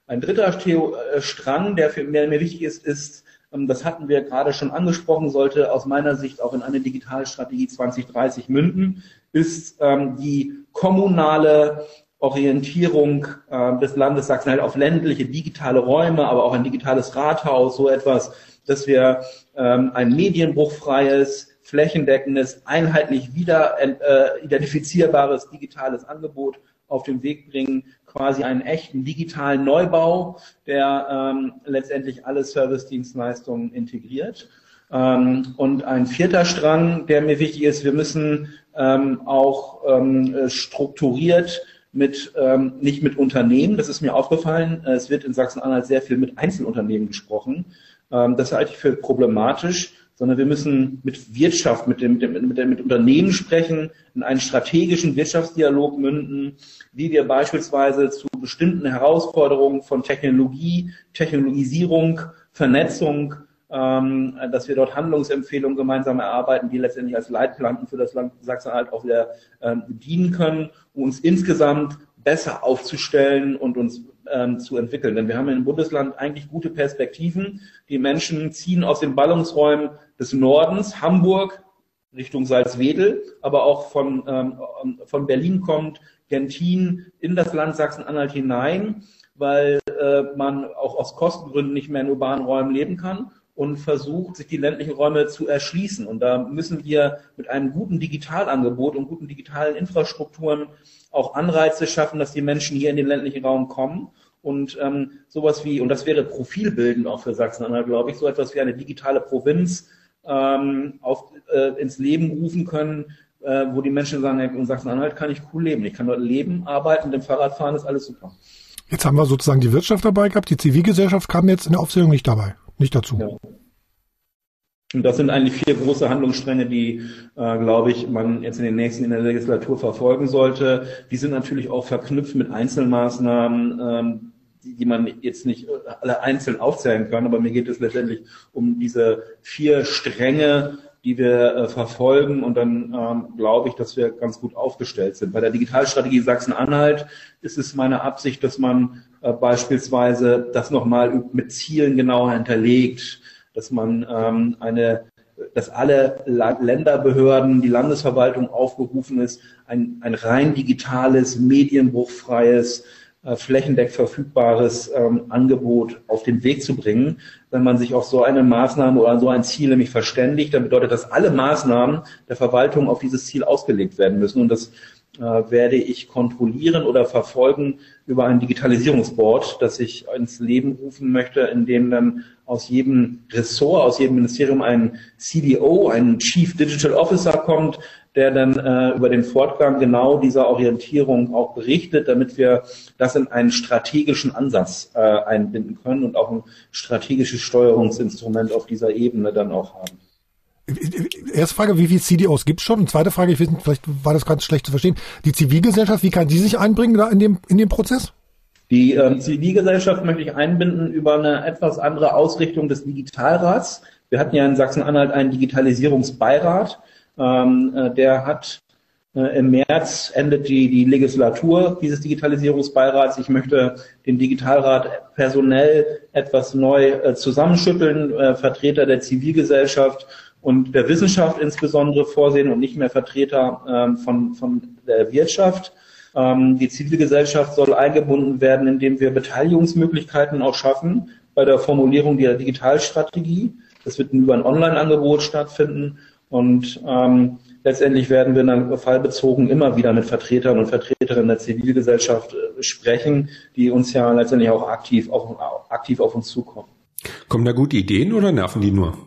Ein dritter Theo äh, Strang, der für mir, mir wichtig ist, ist, ähm, das hatten wir gerade schon angesprochen, sollte aus meiner Sicht auch in eine Digitalstrategie 2030 münden, ist ähm, die kommunale Orientierung äh, des Landes Sachsen-Anhalt auf ländliche digitale Räume, aber auch ein digitales Rathaus, so etwas, dass wir ähm, ein medienbruchfreies, flächendeckendes, einheitlich wieder äh, identifizierbares digitales Angebot auf den Weg bringen, quasi einen echten digitalen Neubau, der ähm, letztendlich alle Service-Dienstleistungen integriert. Ähm, und ein vierter Strang, der mir wichtig ist, wir müssen ähm, auch ähm, strukturiert mit ähm, nicht mit Unternehmen, das ist mir aufgefallen. Es wird in Sachsen-Anhalt sehr viel mit Einzelunternehmen gesprochen. Ähm, das halte ich für problematisch sondern wir müssen mit Wirtschaft, mit, dem, mit, dem, mit, Unternehmen sprechen, in einen strategischen Wirtschaftsdialog münden, wie wir beispielsweise zu bestimmten Herausforderungen von Technologie, Technologisierung, Vernetzung, ähm, dass wir dort Handlungsempfehlungen gemeinsam erarbeiten, die letztendlich als Leitplanken für das Land Sachsen-Anhalt auch wieder ähm, dienen können, um uns insgesamt besser aufzustellen und uns ähm, zu entwickeln. Denn wir haben im Bundesland eigentlich gute Perspektiven. Die Menschen ziehen aus den Ballungsräumen des Nordens, Hamburg, Richtung Salzwedel, aber auch von, ähm, von Berlin kommt, Gentin in das Land Sachsen-Anhalt hinein, weil äh, man auch aus Kostengründen nicht mehr in urbanen Räumen leben kann und versucht, sich die ländlichen Räume zu erschließen. Und da müssen wir mit einem guten Digitalangebot und guten digitalen Infrastrukturen auch Anreize schaffen, dass die Menschen hier in den ländlichen Raum kommen. Und ähm, sowas wie, und das wäre profilbildend auch für Sachsen-Anhalt, glaube ich, so etwas wie eine digitale Provinz ähm, auf, äh, ins Leben rufen können, äh, wo die Menschen sagen, in Sachsen-Anhalt kann ich cool leben. Ich kann dort leben, arbeiten, dem Fahrrad fahren, ist alles super.
Jetzt haben wir sozusagen die Wirtschaft dabei gehabt, die Zivilgesellschaft kam jetzt in der Aufzählung nicht dabei, nicht dazu. Ja.
Und das sind eigentlich vier große Handlungsstränge, die, äh, glaube ich, man jetzt in den nächsten in der Legislatur verfolgen sollte. Die sind natürlich auch verknüpft mit Einzelmaßnahmen, ähm, die, man jetzt nicht alle einzeln aufzählen kann, aber mir geht es letztendlich um diese vier Stränge, die wir äh, verfolgen und dann ähm, glaube ich, dass wir ganz gut aufgestellt sind. Bei der Digitalstrategie Sachsen-Anhalt ist es meine Absicht, dass man äh, beispielsweise das nochmal mit Zielen genauer hinterlegt dass man ähm, eine dass alle Länderbehörden, die Landesverwaltung aufgerufen ist, ein, ein rein digitales, medienbruchfreies, äh, flächendeck verfügbares ähm, Angebot auf den Weg zu bringen. Wenn man sich auf so eine Maßnahme oder so ein Ziel nämlich verständigt, dann bedeutet das, alle Maßnahmen der Verwaltung auf dieses Ziel ausgelegt werden müssen. Und das werde ich kontrollieren oder verfolgen über ein Digitalisierungsboard, das ich ins Leben rufen möchte, in dem dann aus jedem Ressort, aus jedem Ministerium ein CDO, ein Chief Digital Officer kommt, der dann äh, über den Fortgang genau dieser Orientierung auch berichtet, damit wir das in einen strategischen Ansatz äh, einbinden können und auch ein strategisches Steuerungsinstrument auf dieser Ebene dann auch haben.
Erste Frage, wie viele CDOs gibt es schon? Und zweite Frage, ich weiß nicht, vielleicht war das ganz schlecht zu verstehen. Die Zivilgesellschaft, wie kann die sich einbringen da in dem, in dem Prozess?
Die ähm, Zivilgesellschaft möchte ich einbinden über eine etwas andere Ausrichtung des Digitalrats. Wir hatten ja in Sachsen-Anhalt einen Digitalisierungsbeirat. Ähm, äh, der hat äh, im März endet die, die Legislatur dieses Digitalisierungsbeirats. Ich möchte den Digitalrat personell etwas neu äh, zusammenschütteln, äh, Vertreter der Zivilgesellschaft und der Wissenschaft insbesondere vorsehen und nicht mehr Vertreter ähm, von, von der Wirtschaft. Ähm, die Zivilgesellschaft soll eingebunden werden, indem wir Beteiligungsmöglichkeiten auch schaffen bei der Formulierung der Digitalstrategie. Das wird über ein Online-Angebot stattfinden und ähm, letztendlich werden wir dann fallbezogen immer wieder mit Vertretern und Vertreterinnen der Zivilgesellschaft äh, sprechen, die uns ja letztendlich auch aktiv auf, aktiv auf uns zukommen.
Kommen da gute Ideen oder nerven die nur?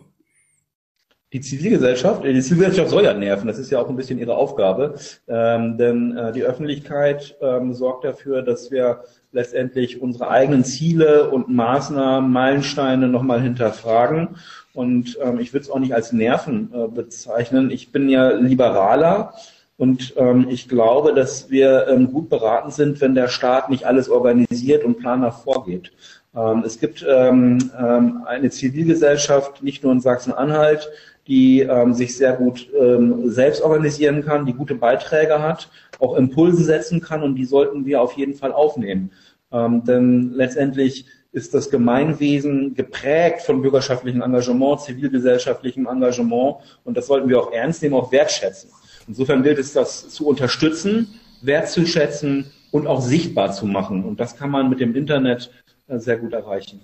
Die Zivilgesellschaft, die Zivilgesellschaft soll ja nerven, das ist ja auch ein bisschen ihre Aufgabe, ähm, denn äh, die Öffentlichkeit ähm, sorgt dafür, dass wir letztendlich unsere eigenen Ziele und Maßnahmen, Meilensteine nochmal hinterfragen. Und ähm, ich würde es auch nicht als Nerven äh, bezeichnen. Ich bin ja Liberaler und ähm, ich glaube, dass wir ähm, gut beraten sind, wenn der Staat nicht alles organisiert und planbar vorgeht. Ähm, es gibt ähm, ähm, eine Zivilgesellschaft, nicht nur in Sachsen-Anhalt, die ähm, sich sehr gut ähm, selbst organisieren kann, die gute Beiträge hat, auch Impulse setzen kann und die sollten wir auf jeden Fall aufnehmen. Ähm, denn letztendlich ist das Gemeinwesen geprägt von bürgerschaftlichem Engagement, zivilgesellschaftlichem Engagement und das sollten wir auch ernst nehmen, auch wertschätzen. Insofern gilt es, das zu unterstützen, wertzuschätzen und auch sichtbar zu machen. Und das kann man mit dem Internet äh, sehr gut erreichen.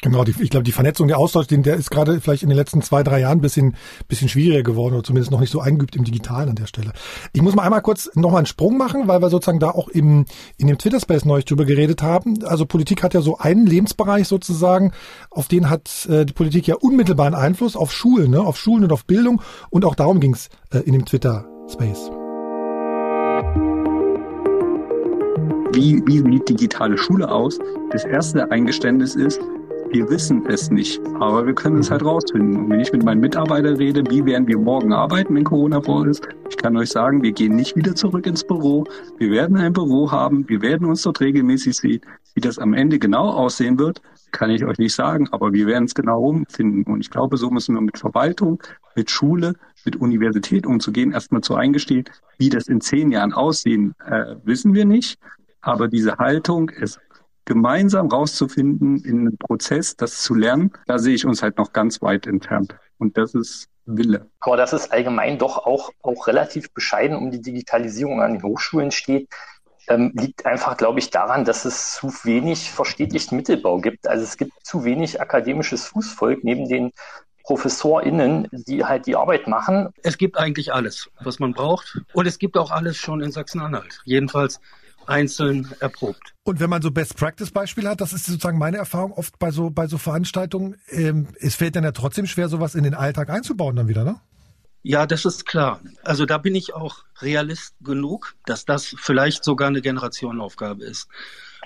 Genau, die, ich glaube, die Vernetzung, der Austausch, den, der ist gerade vielleicht in den letzten zwei, drei Jahren ein bisschen, bisschen schwieriger geworden oder zumindest noch nicht so eingeübt im Digitalen an der Stelle. Ich muss mal einmal kurz nochmal einen Sprung machen, weil wir sozusagen da auch im, in dem Twitter-Space neulich drüber geredet haben. Also Politik hat ja so einen Lebensbereich sozusagen, auf den hat äh, die Politik ja unmittelbaren Einfluss auf Schulen, ne, auf Schulen und auf Bildung und auch darum ging's äh, in dem Twitter-Space.
Wie, wie sieht digitale Schule aus? Das erste Eingeständnis ist, Wir wissen es nicht, aber wir können es halt rausfinden. Und wenn ich mit meinen Mitarbeitern rede, wie werden wir morgen arbeiten, wenn Corona vor ist, ich kann euch sagen, wir gehen nicht wieder zurück ins Büro. Wir werden ein Büro haben, wir werden uns dort regelmäßig sehen. Wie das am Ende genau aussehen wird, kann ich euch nicht sagen, aber wir werden es genau rumfinden. Und ich glaube, so müssen wir mit Verwaltung, mit Schule, mit Universität umzugehen, erstmal zu eingestehen, wie das in zehn Jahren aussehen, äh, wissen wir nicht. Aber diese Haltung, es gemeinsam rauszufinden in einem Prozess, das zu lernen, da sehe ich uns halt noch ganz weit entfernt. Und das ist Wille.
Aber dass es allgemein doch auch, auch relativ bescheiden um die Digitalisierung an den Hochschulen steht, ähm, liegt einfach, glaube ich, daran, dass es zu wenig verstetigten Mittelbau gibt. Also es gibt zu wenig akademisches Fußvolk neben den ProfessorInnen, die halt die Arbeit machen.
Es gibt eigentlich alles, was man braucht. Und es gibt auch alles schon in Sachsen-Anhalt. Jedenfalls einzeln erprobt.
Und wenn man so Best-Practice-Beispiele hat, das ist sozusagen meine Erfahrung oft bei so, bei so Veranstaltungen, ähm, es fällt dann ja trotzdem schwer, sowas in den Alltag einzubauen dann wieder, ne?
Ja, das ist klar. Also da bin ich auch Realist genug, dass das vielleicht sogar eine Generationenaufgabe ist,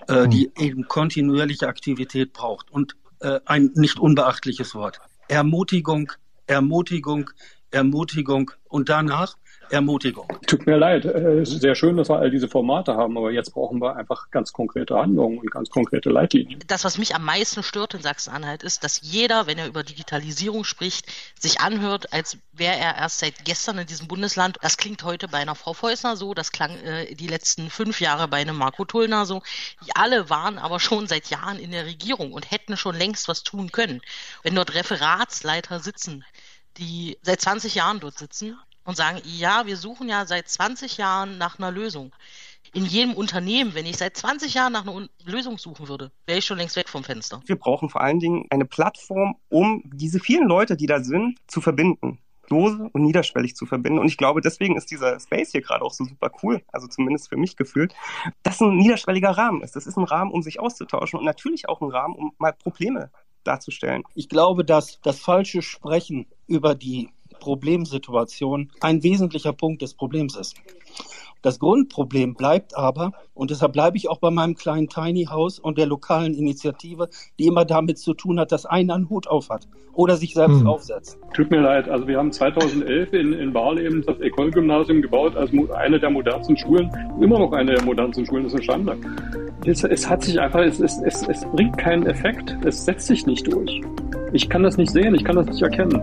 äh, hm. die eben kontinuierliche Aktivität braucht. Und äh, ein nicht unbeachtliches Wort. Ermutigung, Ermutigung, Ermutigung und danach Ermutigung.
Tut mir leid. Äh, es ist sehr schön, dass wir all diese Formate haben, aber jetzt brauchen wir einfach ganz konkrete Handlungen und ganz konkrete Leitlinien.
Das, was mich am meisten stört in Sachsen-Anhalt, ist, dass jeder, wenn er über Digitalisierung spricht, sich anhört, als wäre er erst seit gestern in diesem Bundesland. Das klingt heute bei einer Frau Feusner so, das klang äh, die letzten fünf Jahre bei einem Marco Tullner so. Die alle waren aber schon seit Jahren in der Regierung und hätten schon längst was tun können. Wenn dort Referatsleiter sitzen, die seit 20 Jahren dort sitzen, und sagen, ja, wir suchen ja seit 20 Jahren nach einer Lösung. In jedem Unternehmen, wenn ich seit 20 Jahren nach einer Lösung suchen würde, wäre ich schon längst weg vom Fenster.
Wir brauchen vor allen Dingen eine Plattform, um diese vielen Leute, die da sind, zu verbinden lose und niederschwellig zu verbinden. Und ich glaube, deswegen ist dieser Space hier gerade auch so super cool, also zumindest für mich gefühlt, dass ein niederschwelliger Rahmen ist. Das ist ein Rahmen, um sich auszutauschen und natürlich auch ein Rahmen, um mal Probleme darzustellen.
Ich glaube, dass das falsche Sprechen über die Problemsituation ein wesentlicher Punkt des Problems ist. Das Grundproblem bleibt aber, und deshalb bleibe ich auch bei meinem kleinen Tiny House und der lokalen Initiative, die immer damit zu tun hat, dass einer einen Hut auf hat oder sich selbst hm. aufsetzt.
Tut mir leid, also wir haben 2011 in, in Barleben das Ecole-Gymnasium gebaut als eine der modernsten Schulen, immer noch eine der modernsten Schulen, das ist ein Standard. Es, es hat sich einfach, es, es, es, es bringt keinen Effekt, es setzt sich nicht durch. Ich kann das nicht sehen, ich kann das nicht erkennen.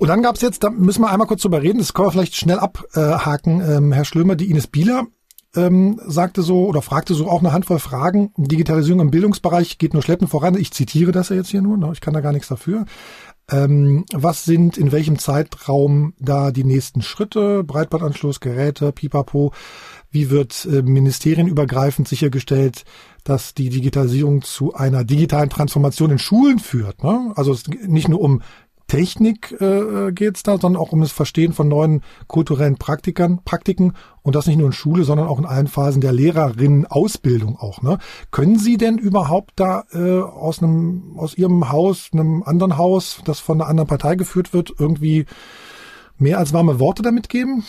Und dann gab es jetzt, da müssen wir einmal kurz drüber reden, das können wir vielleicht schnell abhaken, ähm, Herr Schlömer, die Ines Bieler ähm, sagte so oder fragte so auch eine Handvoll Fragen. Digitalisierung im Bildungsbereich geht nur schleppend voran. Ich zitiere das ja jetzt hier nur, ne? ich kann da gar nichts dafür. Ähm, was sind in welchem Zeitraum da die nächsten Schritte? Breitbandanschluss, Geräte, Pipapo. Wie wird äh, ministerienübergreifend sichergestellt, dass die Digitalisierung zu einer digitalen Transformation in Schulen führt? Ne? Also nicht nur um Technik äh, geht es da, sondern auch um das Verstehen von neuen kulturellen Praktikern, Praktiken und das nicht nur in Schule, sondern auch in allen Phasen der Lehrerinnen-Ausbildung auch. Ne? Können Sie denn überhaupt da äh, aus einem aus Ihrem Haus, einem anderen Haus, das von einer anderen Partei geführt wird, irgendwie mehr als warme Worte damit geben?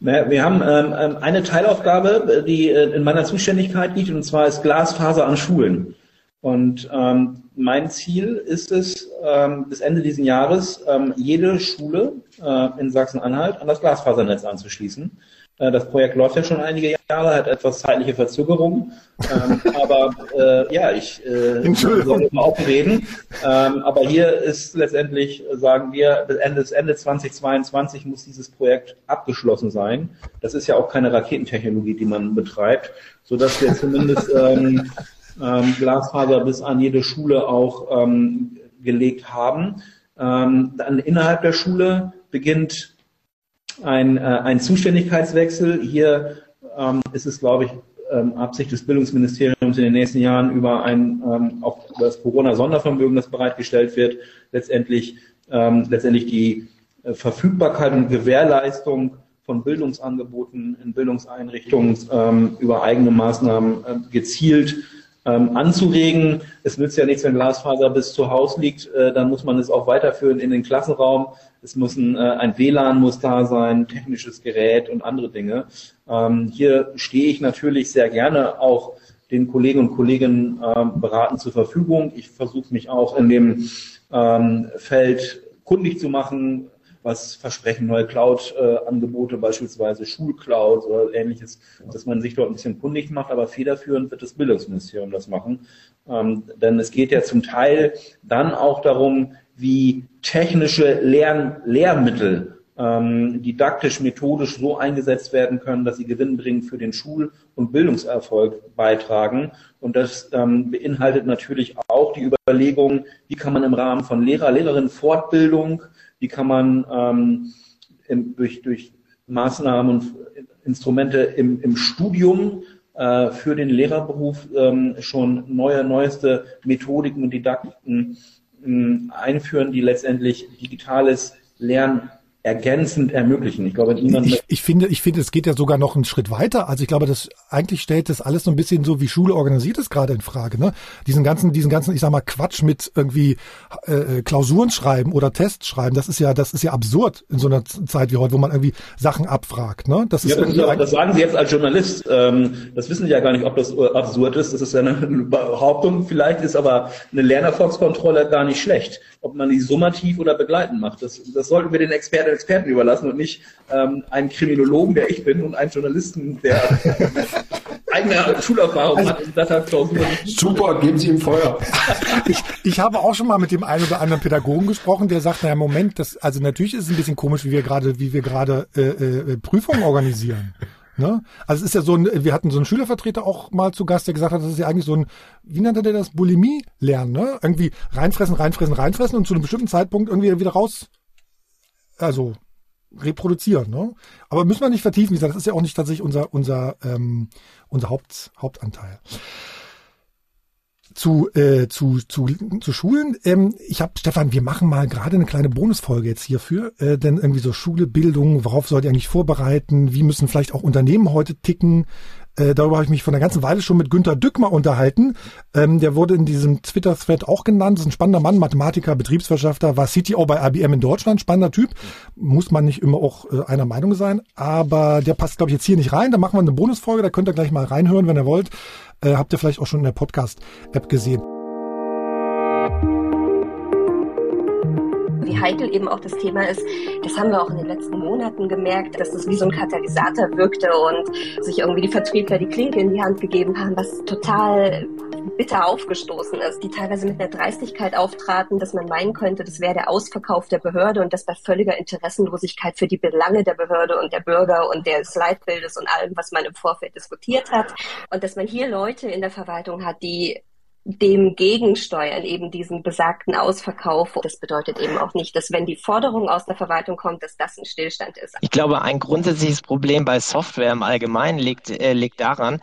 Wir haben ähm, ähm, eine Teilaufgabe, die äh, in meiner Zuständigkeit liegt, und zwar ist Glasfaser an Schulen. Und ähm, mein Ziel ist es, ähm, bis Ende dieses Jahres ähm, jede Schule äh, in Sachsen-Anhalt an das Glasfasernetz anzuschließen. Äh, das Projekt läuft ja schon einige Jahre, hat etwas zeitliche Verzögerung. Ähm, aber äh, ja, ich äh, soll auch reden. Ähm, aber hier ist letztendlich, sagen wir, bis Ende, bis Ende 2022 muss dieses Projekt abgeschlossen sein. Das ist ja auch keine Raketentechnologie, die man betreibt, sodass wir zumindest ähm, Glasfaser bis an jede Schule auch ähm, gelegt haben. Ähm, dann innerhalb der Schule beginnt ein, äh, ein Zuständigkeitswechsel. Hier ähm, ist es, glaube ich, ähm, Absicht des Bildungsministeriums in den nächsten Jahren über ein ähm, auch das Corona-Sondervermögen, das bereitgestellt wird, letztendlich ähm, letztendlich die äh, Verfügbarkeit und Gewährleistung von Bildungsangeboten in Bildungseinrichtungen ähm, über eigene Maßnahmen äh, gezielt ähm, anzuregen. Es nützt ja nichts, wenn Glasfaser bis zu Haus liegt, äh, dann muss man es auch weiterführen in den Klassenraum. Es muss ein, äh, ein WLAN muss da sein, technisches Gerät und andere Dinge. Ähm, hier stehe ich natürlich sehr gerne auch den Kollegen und Kolleginnen ähm, beraten zur Verfügung. Ich versuche mich auch in dem ähm, Feld kundig zu machen, was versprechen neue Cloud-Angebote, beispielsweise Schulcloud oder ähnliches, dass man sich dort ein bisschen kundig macht, aber federführend wird das Bildungsministerium das machen. Ähm, denn es geht ja zum Teil dann auch darum, wie technische Lern Lehrmittel ähm, didaktisch, methodisch so eingesetzt werden können, dass sie Gewinn bringen für den Schul- und Bildungserfolg beitragen. Und das ähm, beinhaltet natürlich auch die Überlegung, wie kann man im Rahmen von Lehrer, Wie kann man ähm, im, durch, durch Maßnahmen und Instrumente im, im Studium äh, für den Lehrerberuf ähm, schon neue, neueste Methodiken und Didaktiken äh, einführen, die letztendlich digitales Lernen ergänzend ermöglichen.
Ich glaube, niemand. Ich, ich finde, ich finde, es geht ja sogar noch einen Schritt weiter. Also ich glaube, das eigentlich stellt das alles so ein bisschen so, wie Schule organisiert ist, gerade in Frage. Ne? Diesen ganzen, diesen ganzen, ich sag mal, Quatsch mit irgendwie äh, äh, Klausuren schreiben oder Tests schreiben. Das ist ja, das ist ja absurd in so einer Zeit wie heute, wo man irgendwie Sachen abfragt. Ne?
Das, ist ja, das, ist, das sagen Sie jetzt als Journalist. Ähm, das wissen Sie ja gar nicht, ob das absurd ist. Das ist ja eine Behauptung. Vielleicht ist aber eine Lernerfolgskontrolle gar nicht schlecht, ob man die summativ oder begleitend macht. Das, das sollten wir den Experten Experten überlassen und nicht ähm, einen Kriminologen, der ich bin, und einen Journalisten, der eigene Schulerfahrung also, hat und gesagt hat, Klausur.
Super, geben Sie ihm Feuer. ich, ich habe auch schon mal mit dem einen oder anderen Pädagogen gesprochen, der sagt, naja, Moment, das, also natürlich ist es ein bisschen komisch, wie wir gerade, wie wir gerade äh, äh, Prüfungen organisieren. Ne? Also es ist ja so ein, wir hatten so einen Schülervertreter auch mal zu Gast, der gesagt hat, das ist ja eigentlich so ein, wie nannte der das, Bulimie lernen, ne? Irgendwie reinfressen, reinfressen, reinfressen und zu einem bestimmten Zeitpunkt irgendwie wieder raus also reproduzieren. Ne? Aber müssen wir nicht vertiefen, wie gesagt, das ist ja auch nicht tatsächlich unser, unser, ähm, unser Haupt, Hauptanteil. Zu, äh, zu, zu, zu Schulen. Ähm, ich habe, Stefan, wir machen mal gerade eine kleine Bonusfolge jetzt hierfür, äh, denn irgendwie so Schule, Bildung, worauf soll die eigentlich vorbereiten? Wie müssen vielleicht auch Unternehmen heute ticken? Äh, darüber habe ich mich von einer ganzen Weile schon mit Günter Dückmer unterhalten. Ähm, der wurde in diesem Twitter-Thread auch genannt. Das ist ein spannender Mann, Mathematiker, Betriebswirtschafter, war CTO bei IBM in Deutschland. Spannender Typ. Muss man nicht immer auch äh, einer Meinung sein. Aber der passt, glaube ich, jetzt hier nicht rein. Da machen wir eine Bonusfolge. Da könnt ihr gleich mal reinhören, wenn ihr wollt. Äh, habt ihr vielleicht auch schon in der Podcast-App gesehen.
Wie heikel eben auch das Thema ist, das haben wir auch in den letzten Monaten gemerkt, dass es wie so ein Katalysator wirkte und sich irgendwie die Vertriebler die Klinke in die Hand gegeben haben, was total bitter aufgestoßen ist, die teilweise mit einer Dreistigkeit auftraten, dass man meinen könnte, das wäre der Ausverkauf der Behörde und das bei völliger Interessenlosigkeit für die Belange der Behörde und der Bürger und des Leitbildes und allem, was man im Vorfeld diskutiert hat. Und dass man hier Leute in der Verwaltung hat, die dem gegensteuern, eben diesen besagten Ausverkauf. Das bedeutet eben auch nicht, dass wenn die Forderung aus der Verwaltung kommt, dass das ein Stillstand ist.
Ich glaube, ein grundsätzliches Problem bei Software im Allgemeinen liegt, äh, liegt daran,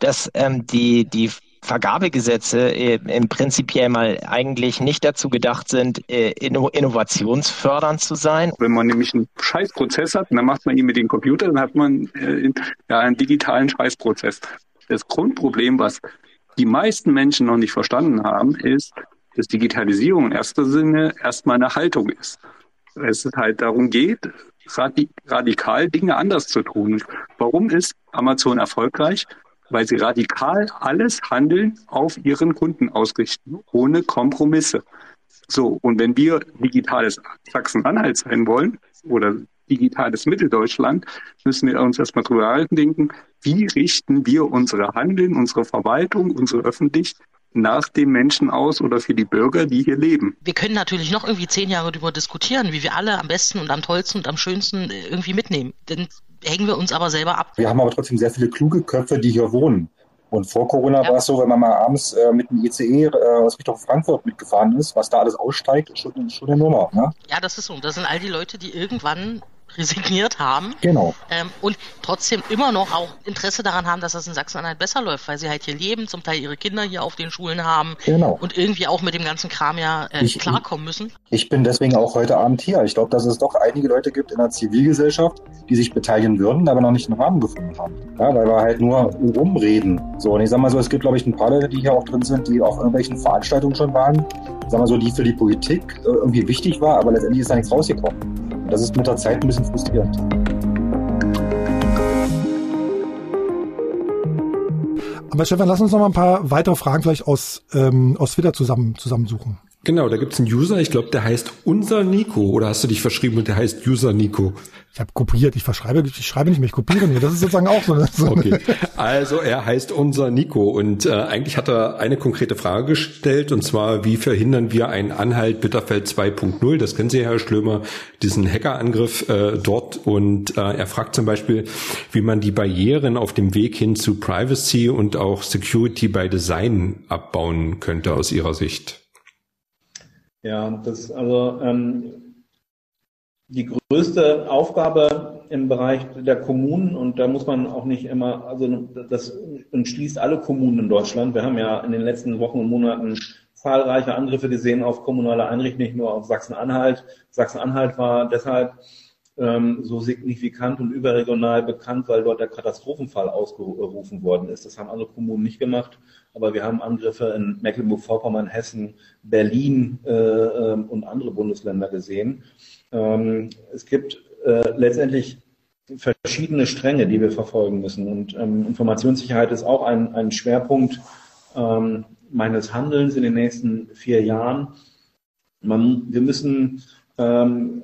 dass ähm, die, die Vergabegesetze äh, im Prinzipiell mal eigentlich nicht dazu gedacht sind, äh, innovationsfördernd zu sein.
Wenn man nämlich einen Scheißprozess hat, dann macht man ihn mit dem Computer, dann hat man äh, ja, einen digitalen Scheißprozess. Das Grundproblem, was die meisten Menschen noch nicht verstanden haben, ist, dass Digitalisierung in erster Sinne erstmal eine Haltung ist. Es halt darum geht, radikal Dinge anders zu tun. Warum ist Amazon erfolgreich? Weil sie radikal alles Handeln auf ihren Kunden ausrichten, ohne Kompromisse. So, und wenn wir digitales Sachsen-Anhalt sein wollen oder digitales Mitteldeutschland, müssen wir uns erstmal drüber halten denken, wie richten wir unsere Handeln, unsere Verwaltung, unsere Öffentlich nach den Menschen aus oder für die Bürger, die hier leben.
Wir können natürlich noch irgendwie zehn Jahre darüber diskutieren, wie wir alle am besten und am tollsten und am schönsten äh, irgendwie mitnehmen. Dann hängen wir uns aber selber ab.
Wir haben aber trotzdem sehr viele kluge Köpfe, die hier wohnen. Und vor Corona ja. war es so, wenn man mal abends äh, mit dem ICE äh, aus Richtung Frankfurt mitgefahren ist, was da alles aussteigt, ist schon, schon eine Nummer. Ne?
Ja, das ist so. Das sind all die Leute, die irgendwann resigniert haben.
Genau.
Ähm, und trotzdem immer noch auch Interesse daran haben, dass das in Sachsen-Anhalt besser läuft, weil sie halt hier leben, zum Teil ihre Kinder hier auf den Schulen haben
Genau.
und irgendwie auch mit dem ganzen Kram ja äh,
Ich-
klarkommen müssen.
Ich bin deswegen auch heute Abend hier. Ich glaube, dass es doch einige Leute gibt in der Zivilgesellschaft, die sich beteiligen würden, aber noch nicht einen Rahmen gefunden haben. Ja, weil wir halt nur rumreden. So, und ich sag mal so, es gibt, glaube ich, ein paar Leute, die hier auch drin sind, die auf irgendwelchen Veranstaltungen schon waren. Sag mal so, die für die Politik äh, irgendwie wichtig war, aber letztendlich ist da nichts rausgekommen. Das ist mit der Zeit ein bisschen frustrierend.
Aber Stefan, lass uns noch mal ein paar weitere Fragen vielleicht aus, ähm, aus Twitter zusammen, zusammensuchen.
Genau, da gibt's einen User, ich glaube, der heißt unser Nico. Oder hast du dich verschrieben und der heißt User Nico?
Ich habe kopiert, ich verschreibe, ich schreibe nicht mehr, ich kopiere nur. Das ist sozusagen auch so eine, so
Okay. Also er heißt unser Nico und äh, eigentlich hat er eine konkrete Frage gestellt und zwar, wie verhindern wir einen Anhalt Bitterfeld 2.0? Das kennen Sie, Herr Schlömer, diesen Hackerangriff äh, dort und äh, er fragt zum Beispiel, wie man die Barrieren auf dem Weg hin zu Privacy und auch Security by Design abbauen könnte aus Ihrer Sicht.
Ja, das also ähm, die größte Aufgabe im Bereich der Kommunen und da muss man auch nicht immer, also das entschließt alle Kommunen in Deutschland. Wir haben ja in den letzten Wochen und Monaten zahlreiche Angriffe gesehen auf kommunale Einrichtungen, nicht nur auf Sachsen-Anhalt. Sachsen-Anhalt war deshalb ähm, so signifikant und überregional bekannt, weil dort der Katastrophenfall ausgerufen worden ist. Das haben andere Kommunen nicht gemacht, aber wir haben Angriffe in Mecklenburg-Vorpommern, Hessen, Berlin äh, ähm, und andere Bundesländer gesehen. Ähm, es gibt äh, letztendlich verschiedene Stränge, die wir verfolgen müssen. Und ähm, Informationssicherheit ist auch ein, ein Schwerpunkt ähm, meines Handelns in den nächsten vier Jahren. Man, wir müssen ähm,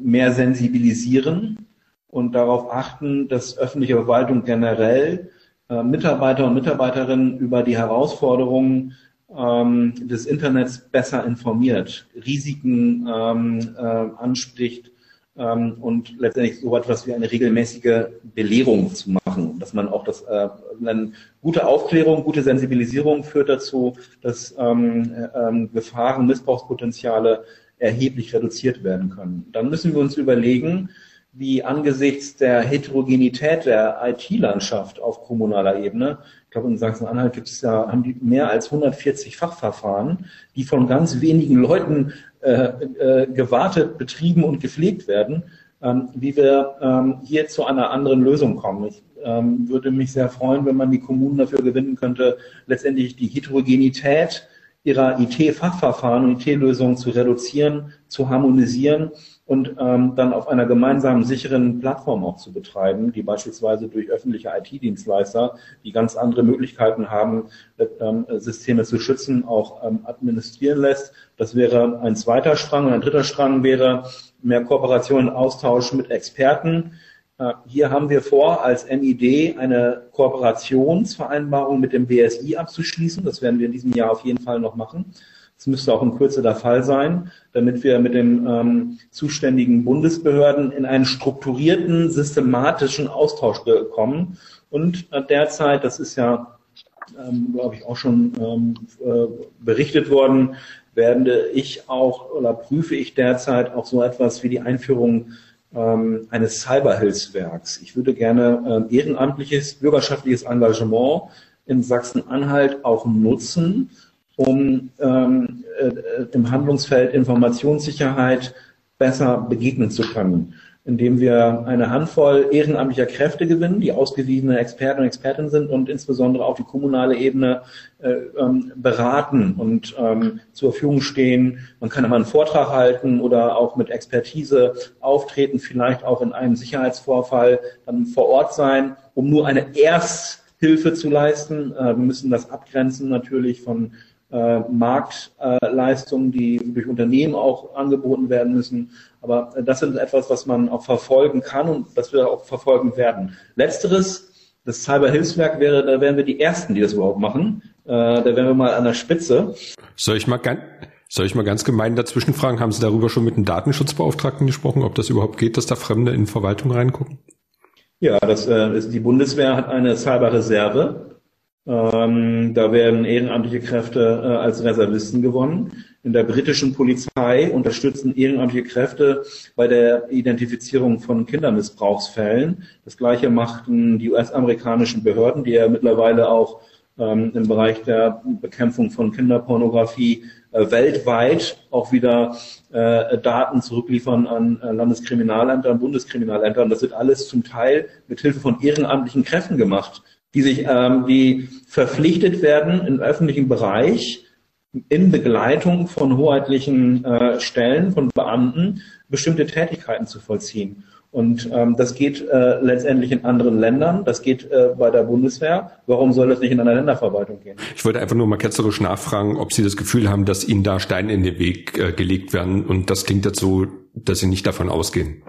mehr sensibilisieren und darauf achten, dass öffentliche Verwaltung generell äh, Mitarbeiter und Mitarbeiterinnen über die Herausforderungen ähm, des Internets besser informiert, Risiken ähm, äh, anspricht ähm, und letztendlich so etwas wie eine regelmäßige Belehrung zu machen, dass man auch das äh, eine gute Aufklärung, gute Sensibilisierung führt dazu, dass ähm, ähm, Gefahren, Missbrauchspotenziale erheblich reduziert werden können. Dann müssen wir uns überlegen, wie angesichts der Heterogenität der IT-Landschaft auf kommunaler Ebene, ich glaube in Sachsen-Anhalt gibt es ja, haben die mehr als 140 Fachverfahren, die von ganz wenigen Leuten äh, äh, gewartet, betrieben und gepflegt werden, ähm, wie wir ähm, hier zu einer anderen Lösung kommen. Ich ähm, würde mich sehr freuen, wenn man die Kommunen dafür gewinnen könnte, letztendlich die Heterogenität ihrer IT-Fachverfahren und IT-Lösungen zu reduzieren, zu harmonisieren und ähm, dann auf einer gemeinsamen sicheren Plattform auch zu betreiben, die beispielsweise durch öffentliche IT-Dienstleister, die ganz andere Möglichkeiten haben, ähm, Systeme zu schützen, auch ähm, administrieren lässt. Das wäre ein zweiter Strang. Und ein dritter Strang wäre mehr Kooperation und Austausch mit Experten. Äh, hier haben wir vor, als MID eine Kooperationsvereinbarung mit dem BSI abzuschließen. Das werden wir in diesem Jahr auf jeden Fall noch machen. Das müsste auch in Kürze der Fall sein, damit wir mit den ähm, zuständigen Bundesbehörden in einen strukturierten, systematischen Austausch kommen. Und äh, derzeit, das ist ja, ähm, glaube ich, auch schon ähm, äh, berichtet worden, werde ich auch oder prüfe ich derzeit auch so etwas wie die Einführung ähm, eines Cyberhilfswerks. Ich würde gerne äh, ehrenamtliches, bürgerschaftliches Engagement in Sachsen-Anhalt auch nutzen, um ähm, äh, dem Handlungsfeld Informationssicherheit besser begegnen zu können, indem wir eine Handvoll ehrenamtlicher Kräfte gewinnen, die ausgewiesene Experten und Expertinnen sind und insbesondere auf die kommunale Ebene äh, ähm, beraten und ähm, zur Verfügung stehen. Man kann immer einen Vortrag halten oder auch mit Expertise auftreten, vielleicht auch in einem Sicherheitsvorfall dann vor Ort sein, um nur eine Ersthilfe zu leisten. Äh, wir müssen das abgrenzen natürlich von äh, Marktleistungen, die durch Unternehmen auch angeboten werden müssen. Aber äh, das ist etwas, was man auch verfolgen kann und das wir auch verfolgen werden. Letzteres, das Cyberhilfswerk wäre, da wären wir die Ersten, die das überhaupt machen. Äh, da wären wir mal an der Spitze.
Soll ich mal ganz, soll ich mal ganz gemein dazwischen fragen, haben Sie darüber schon mit dem Datenschutzbeauftragten gesprochen, ob das überhaupt geht, dass da Fremde in Verwaltung reingucken?
Ja, das, äh, die Bundeswehr hat eine Cyberreserve Ähm, da werden ehrenamtliche Kräfte äh, als Reservisten gewonnen. In der britischen Polizei unterstützen ehrenamtliche Kräfte bei der Identifizierung von Kindermissbrauchsfällen. Das gleiche machten die US-amerikanischen Behörden, die ja mittlerweile auch ähm, im Bereich der Bekämpfung von Kinderpornografie äh, weltweit auch wieder äh, Daten zurückliefern an äh, Landeskriminalämter, an Bundeskriminalämter. Und das wird alles zum Teil mit Hilfe von ehrenamtlichen Kräften gemacht, die sich, ähm, verpflichtet werden im öffentlichen Bereich in Begleitung von hoheitlichen äh, Stellen, von Beamten, bestimmte Tätigkeiten zu vollziehen. Und ähm, das geht äh, letztendlich in anderen Ländern, das geht äh, bei der Bundeswehr. Warum soll das nicht in einer Länderverwaltung gehen?
Ich wollte einfach nur mal ketzerisch nachfragen, ob Sie das Gefühl haben, dass Ihnen da Steine in den Weg äh, gelegt werden. Und das klingt so, dass Sie nicht davon ausgehen.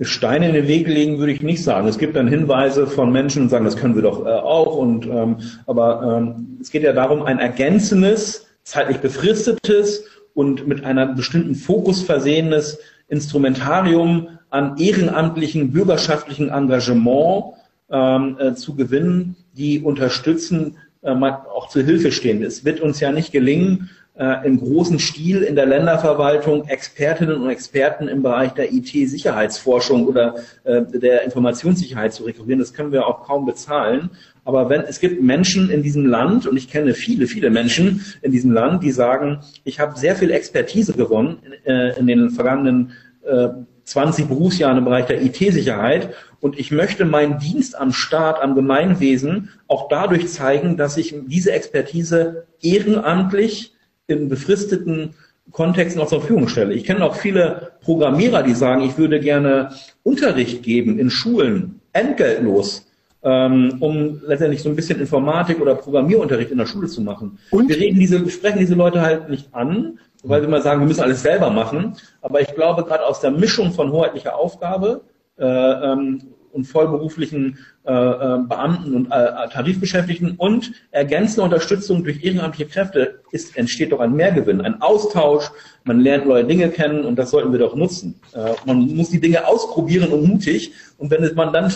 Steine in den Weg legen würde ich nicht sagen. Es gibt dann Hinweise von Menschen und sagen, das können wir doch äh, auch. Und ähm, aber ähm, es geht ja darum, ein ergänzendes, zeitlich befristetes und mit einer bestimmten Fokus versehenes Instrumentarium an ehrenamtlichen, bürgerschaftlichen Engagement ähm, äh, zu gewinnen, die unterstützen, äh, auch zur Hilfe stehen. Es wird uns ja nicht gelingen, äh, im großen Stil in der Länderverwaltung Expertinnen und Experten im Bereich der IT-Sicherheitsforschung oder äh, der Informationssicherheit zu rekrutieren. Das können wir auch kaum bezahlen. Aber wenn es gibt Menschen in diesem Land, und ich kenne viele, viele Menschen in diesem Land, die sagen, ich habe sehr viel Expertise gewonnen äh, in den vergangenen äh, 20 Berufsjahren im Bereich der IT-Sicherheit und ich möchte meinen Dienst am Staat, am Gemeinwesen auch dadurch zeigen, dass ich diese Expertise ehrenamtlich in befristeten Kontexten auch zur Verfügung stelle. Ich kenne auch viele Programmierer, die sagen, ich würde gerne Unterricht geben in Schulen, entgeltlos, ähm, um letztendlich so ein bisschen Informatik oder Programmierunterricht in der Schule zu machen. Und? Wir reden diese, sprechen diese Leute halt nicht an, weil wir mal sagen, wir müssen alles selber machen. Aber ich glaube, gerade aus der Mischung von hoheitlicher Aufgabe äh, ähm, und vollberuflichen äh, äh, Beamten und äh, Tarifbeschäftigten. Und ergänzende Unterstützung durch ehrenamtliche Kräfte ist, entsteht doch ein Mehrgewinn, ein Austausch, man lernt neue Dinge kennen und das sollten wir doch nutzen. Äh, man muss die Dinge ausprobieren und mutig. Und wenn man dann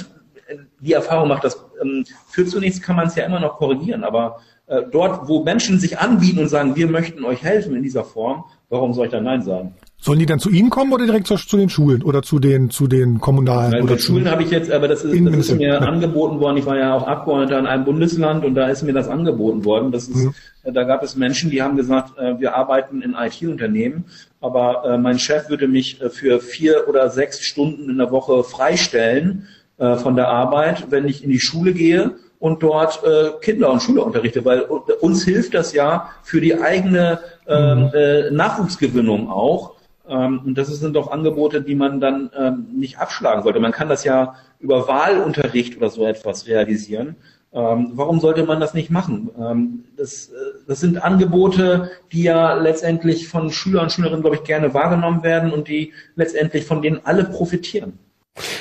die Erfahrung macht, das ähm, führt zu nichts, kann man es ja immer noch korrigieren, aber äh, dort, wo Menschen sich anbieten und sagen, wir möchten euch helfen in dieser Form, warum soll ich dann Nein sagen?
Sollen die dann zu Ihnen kommen oder direkt zu, zu den Schulen oder zu den zu den kommunalen?
Nein,
oder
Schulen habe ich jetzt, aber das ist, das ist mir ja. angeboten worden. Ich war ja auch Abgeordneter in einem Bundesland und da ist mir das angeboten worden. Das ist, mhm. da gab es Menschen, die haben gesagt, äh, wir arbeiten in IT-Unternehmen, aber äh, mein Chef würde mich für vier oder sechs Stunden in der Woche freistellen von der Arbeit, wenn ich in die Schule gehe und dort äh, Kinder und Schüler unterrichte, weil uns hilft das ja für die eigene ähm, mhm. äh, Nachwuchsgewinnung auch. Ähm, und das sind doch Angebote, die man dann ähm, nicht abschlagen sollte. Man kann das ja über Wahlunterricht oder so etwas realisieren. Ähm, warum sollte man das nicht machen? Ähm, das, äh, das sind Angebote, die ja letztendlich von Schülern und Schülerinnen, glaube ich, gerne wahrgenommen werden und die letztendlich von denen alle profitieren.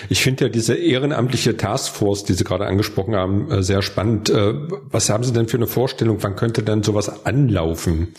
Ich finde ja diese ehrenamtliche Taskforce, die Sie gerade angesprochen haben, äh, sehr spannend. Äh, was haben Sie denn für eine Vorstellung? Wann könnte denn sowas anlaufen?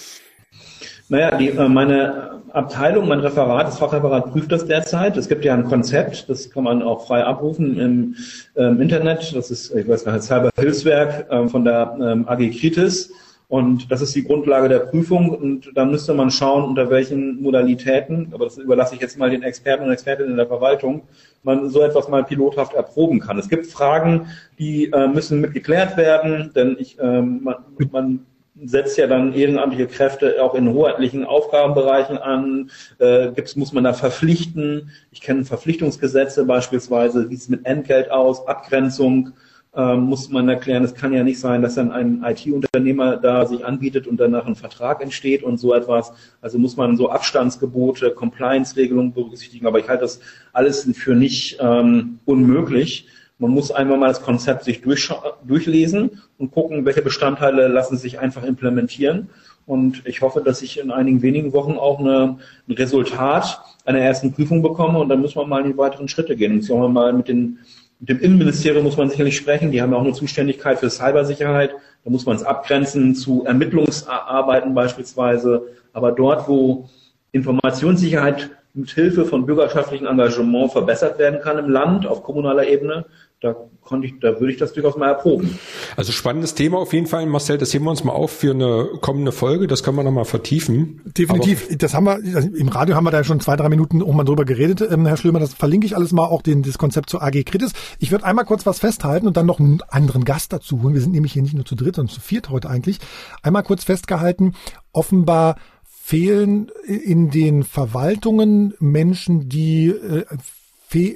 Naja, die, äh, meine Abteilung, mein Referat, das Fachreferat prüft das derzeit. Es gibt ja ein Konzept, das kann man auch frei abrufen im, im Internet. Das ist, ich weiß gar nicht, Cyberhilfswerk von der ähm, AG Kritis. Und das ist die Grundlage der Prüfung. Und dann müsste man schauen, unter welchen Modalitäten, aber das überlasse ich jetzt mal den Experten und Expertinnen in der Verwaltung, man so etwas mal pilothaft erproben kann. Es gibt Fragen, die äh, müssen mitgeklärt werden, denn ich, ähm, man, man setzt ja dann ehrenamtliche Kräfte auch in hoheitlichen Aufgabenbereichen an. Äh, gibt's, muss man da verpflichten? Ich kenne Verpflichtungsgesetze beispielsweise. Wie sieht es mit Entgelt aus? Abgrenzung? ähm, muss man erklären, es kann ja nicht sein, dass dann ein IT-Unternehmer da sich anbietet und danach ein Vertrag entsteht und so etwas. Also muss man so Abstandsgebote, Compliance-Regelungen berücksichtigen. Aber ich halte das alles für nicht ähm, unmöglich. Man muss einmal mal das Konzept sich durchlesen und gucken, welche Bestandteile lassen sich einfach implementieren. Und ich hoffe, dass ich in einigen wenigen Wochen auch eine, ein Resultat einer ersten Prüfung bekomme und dann müssen wir mal in die weiteren Schritte gehen. Und sollen wir mal mit den mit dem Innenministerium muss man sicherlich sprechen. Die haben ja auch eine Zuständigkeit für Cybersicherheit. Da muss man es abgrenzen zu Ermittlungsarbeiten beispielsweise. Aber dort, wo Informationssicherheit mit Hilfe von bürgerschaftlichem Engagement verbessert werden kann im Land auf kommunaler Ebene, da konnte ich, da würde ich das durchaus mal erproben.
Also spannendes Thema auf jeden Fall, Marcel. Das heben wir uns mal auf für eine kommende Folge. Das können wir nochmal vertiefen.
Definitiv. Aber das haben wir, im Radio haben wir da schon zwei, drei Minuten auch mal drüber geredet, ähm, Herr Schlömer. Das verlinke ich alles mal, auch den, das Konzept zur AG Kritis. Ich würde einmal kurz was festhalten und dann noch einen anderen Gast dazu holen. Wir sind nämlich hier nicht nur zu dritt, sondern zu viert heute eigentlich. Einmal kurz festgehalten. Offenbar fehlen in den Verwaltungen Menschen, die äh,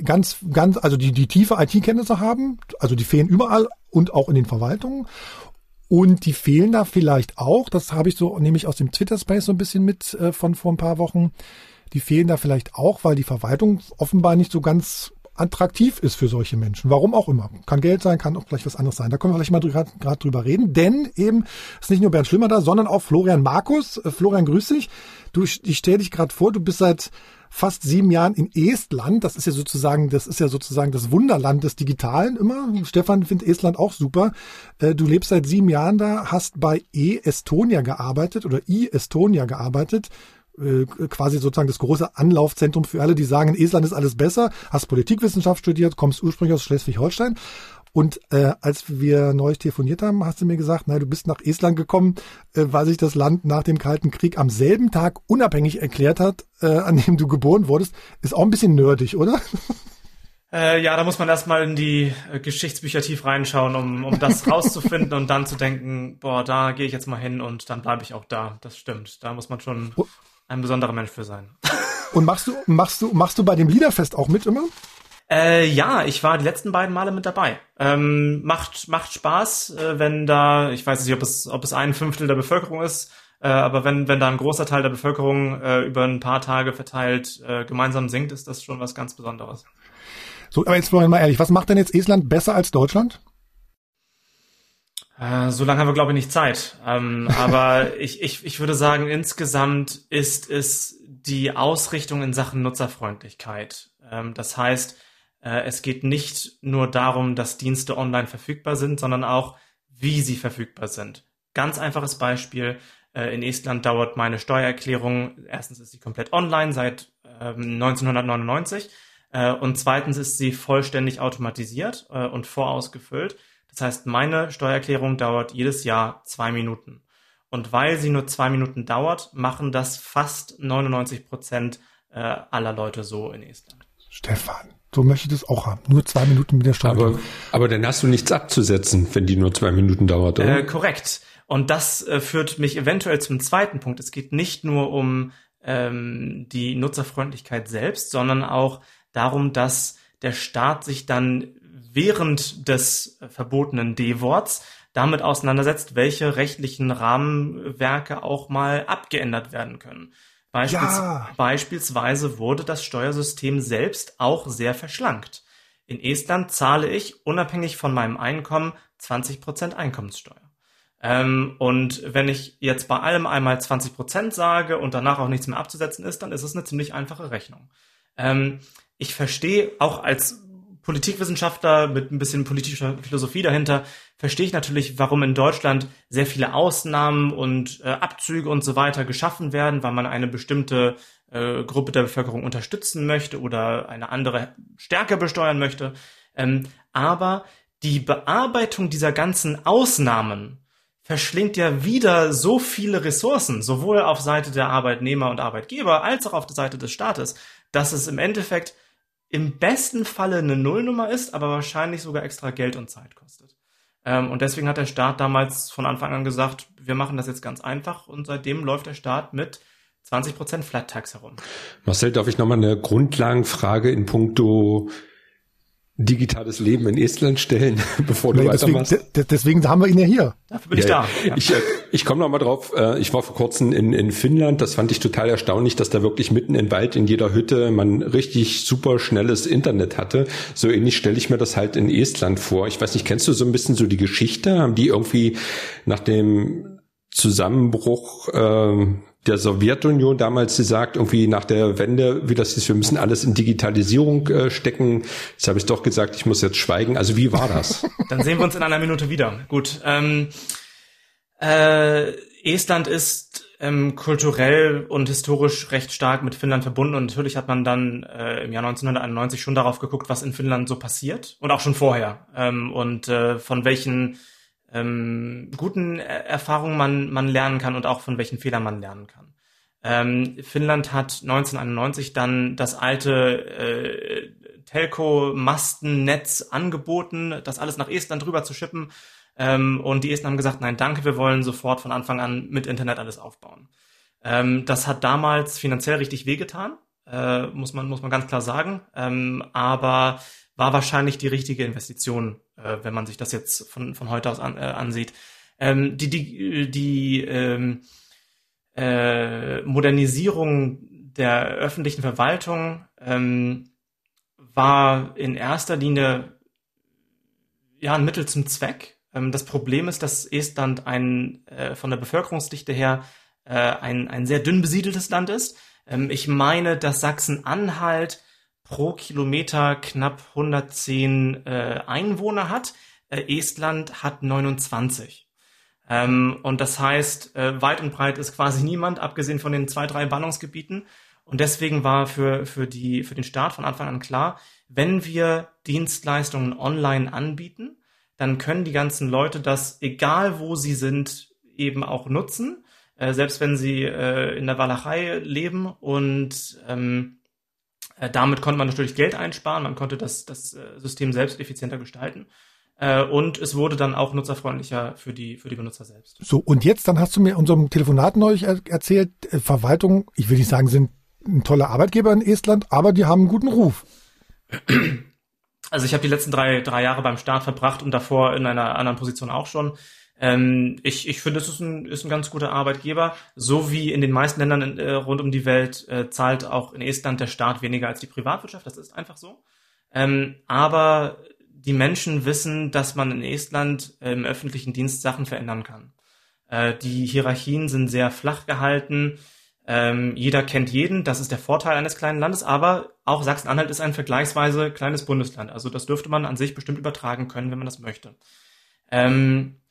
ganz, ganz, also die, die tiefe IT-Kenntnisse haben, also die fehlen überall und auch in den Verwaltungen. Und die fehlen da vielleicht auch, das habe ich so nämlich aus dem Twitter-Space so ein bisschen mit äh, von vor ein paar Wochen, die fehlen da vielleicht auch, weil die Verwaltung offenbar nicht so ganz attraktiv ist für solche Menschen. Warum auch immer. Kann Geld sein, kann auch vielleicht was anderes sein. Da können wir vielleicht mal gerade drüber reden. Denn eben ist nicht nur Bernd Schlimmer da, sondern auch Florian Markus. Äh, Florian, grüß dich. Du, ich stelle dich gerade vor, du bist seit fast sieben Jahren in Estland. Das ist ja sozusagen, das ist ja sozusagen das Wunderland des Digitalen immer. Stefan findet Estland auch super. Äh, du lebst seit sieben Jahren da, hast bei E-Estonia gearbeitet oder I-Estonia gearbeitet äh, quasi sozusagen das große Anlaufzentrum für alle, die sagen, in Estland ist alles besser, hast Politikwissenschaft studiert, kommst ursprünglich aus Schleswig-Holstein und äh, als wir neulich telefoniert haben, hast du mir gesagt, na, du bist nach Estland gekommen, äh, weil sich das Land nach dem Kalten Krieg am selben Tag unabhängig erklärt hat, äh, an dem du geboren wurdest. Ist auch ein bisschen nerdig, oder?
Äh, ja, da muss man erstmal in die äh, Geschichtsbücher tief reinschauen, um, um das rauszufinden und dann zu denken, boah, da gehe ich jetzt mal hin und dann bleibe ich auch da. Das stimmt. Da muss man schon ein besonderer Mensch für sein.
Und machst du, machst du, machst du bei dem Liederfest auch mit immer?
Äh, ja, ich war die letzten beiden Male mit dabei. Ähm, macht, macht Spaß, äh, wenn da, ich weiß nicht, ob es, ob es ein Fünftel der Bevölkerung ist, äh, aber wenn, wenn da ein großer Teil der Bevölkerung äh, über ein paar Tage verteilt äh, gemeinsam singt, ist das schon was ganz Besonderes.
So, aber jetzt Florian mal ehrlich, was macht denn jetzt Estland besser als Deutschland?
Äh, so lange haben wir, glaube ich, nicht Zeit. Ähm, aber ich, ich, ich würde sagen, insgesamt ist es die Ausrichtung in Sachen Nutzerfreundlichkeit. Ähm, das heißt, es geht nicht nur darum, dass Dienste online verfügbar sind, sondern auch, wie sie verfügbar sind. Ganz einfaches Beispiel. Äh, in Estland dauert meine Steuererklärung, erstens ist sie komplett online seit 1999 ähm, äh, und zweitens ist sie vollständig automatisiert und vorausgefüllt. Das heißt, meine Steuererklärung dauert jedes Jahr zwei Minuten. Und weil sie nur zwei Minuten dauert, machen das fast 99 Prozent aller Leute so in Estland.
Stefan, so möchte ich das auch haben. Nur zwei Minuten mit der Steuer.
Aber, aber dann hast du nichts abzusetzen, wenn die nur zwei Minuten dauert, oder?
Äh, korrekt. Und das äh, führt mich eventuell zum zweiten Punkt. Es geht nicht nur um ähm, die Nutzerfreundlichkeit selbst, sondern auch darum, dass der Staat sich dann während des verbotenen D-Worts damit auseinandersetzt, welche rechtlichen Rahmenwerke auch mal abgeändert werden können. Beispiels ja. Beispielsweise wurde das Steuersystem selbst auch sehr verschlankt. In Estland zahle ich unabhängig von meinem Einkommen 20% Einkommenssteuer. Ähm, und wenn ich jetzt bei allem einmal 20% sage und danach auch nichts mehr abzusetzen ist, dann ist es eine ziemlich einfache Rechnung. Ähm, ich verstehe auch als Politikwissenschaftler mit ein bisschen politischer Philosophie dahinter, verstehe ich natürlich, warum in Deutschland sehr viele Ausnahmen und äh, Abzüge und so weiter geschaffen werden, weil man eine bestimmte äh, Gruppe der Bevölkerung unterstützen möchte oder eine andere stärker besteuern möchte. Ähm, aber die Bearbeitung dieser ganzen Ausnahmen verschlingt ja wieder so viele Ressourcen, sowohl auf Seite der Arbeitnehmer und Arbeitgeber als auch auf der Seite des Staates, dass es im Endeffekt im besten Falle eine Nullnummer ist, aber wahrscheinlich sogar extra Geld und Zeit kostet. Ähm, und deswegen hat der Staat damals von Anfang an gesagt, wir machen das jetzt ganz einfach und seitdem läuft der Staat mit 20% Flat Tax herum.
Marcel, darf ich nochmal eine Grundlagenfrage in puncto digitales Leben in Estland stellen, bevor du nee, weitermachst.
Deswegen, deswegen haben wir ihn ja hier.
Dafür bin ja, ich da.
Ja. Ich, äh, ich komme noch mal drauf. Äh, ich war vor kurzem in, in Finnland. Das fand ich total erstaunlich, dass da wirklich mitten im Wald in jeder Hütte man richtig super schnelles Internet hatte. So ähnlich stelle ich mir das halt in Estland vor. Ich weiß nicht, kennst du so ein bisschen so die Geschichte? Haben die irgendwie nach dem Zusammenbruch äh, der Sowjetunion damals gesagt, irgendwie nach der Wende, wie das ist, wir müssen alles in Digitalisierung äh, stecken. Jetzt habe ich doch gesagt, ich muss jetzt schweigen. Also wie war das?
Dann sehen wir uns in einer Minute wieder. Gut. Ähm, äh, Estland ist ähm, kulturell und historisch recht stark mit Finnland verbunden und natürlich hat man dann äh, im Jahr 1991 schon darauf geguckt, was in Finnland so passiert und auch schon vorher ähm, und äh, von welchen ähm, guten Erfahrungen man, man lernen kann und auch von welchen Fehlern man lernen kann. Ähm, Finnland hat 1991 dann das alte äh, Telco-Mastennetz angeboten, das alles nach Estland rüber zu schippen. Ähm, und die Esten haben gesagt, nein, danke, wir wollen sofort von Anfang an mit Internet alles aufbauen. Ähm, das hat damals finanziell richtig wehgetan, äh, muss man, muss man ganz klar sagen. Ähm, aber war wahrscheinlich die richtige Investition, äh, wenn man sich das jetzt von, von heute aus an, äh, ansieht. Ähm, die die, die ähm, äh, Modernisierung der öffentlichen Verwaltung ähm, war in erster Linie ja ein Mittel zum Zweck. Ähm, das Problem ist, dass Estland ein äh, von der Bevölkerungsdichte her äh, ein, ein sehr dünn besiedeltes Land ist. Ähm, ich meine, dass Sachsen-Anhalt pro Kilometer knapp 110 äh, Einwohner hat. Äh, Estland hat 29. Ähm, und das heißt, äh, weit und breit ist quasi niemand, abgesehen von den zwei, drei Ballungsgebieten. Und deswegen war für, für, die, für den Staat von Anfang an klar, wenn wir Dienstleistungen online anbieten, dann können die ganzen Leute das, egal wo sie sind, eben auch nutzen, äh, selbst wenn sie äh, in der Walachei leben. Und ähm, äh, damit konnte man natürlich Geld einsparen, man konnte das, das äh, System selbst effizienter gestalten. Äh, und es wurde dann auch nutzerfreundlicher für die, für die Benutzer selbst.
So, und jetzt, dann hast du mir in unserem Telefonat neulich er erzählt, äh, Verwaltung, ich will nicht sagen, sind ein toller Arbeitgeber in Estland, aber die haben einen guten Ruf.
Also ich habe die letzten drei, drei Jahre beim Staat verbracht und davor in einer anderen Position auch schon. Ähm, ich ich finde, es ist ein, ist ein ganz guter Arbeitgeber. So wie in den meisten Ländern in, äh, rund um die Welt äh, zahlt auch in Estland der Staat weniger als die Privatwirtschaft. Das ist einfach so. Ähm, aber die Menschen wissen, dass man in Estland im öffentlichen Dienst Sachen verändern kann. Äh, die Hierarchien sind sehr flach gehalten. Ähm, jeder kennt jeden, das ist der Vorteil eines kleinen Landes, aber auch Sachsen-Anhalt ist ein vergleichsweise kleines Bundesland. Also das dürfte man an sich bestimmt übertragen können, wenn man das möchte. Ähm,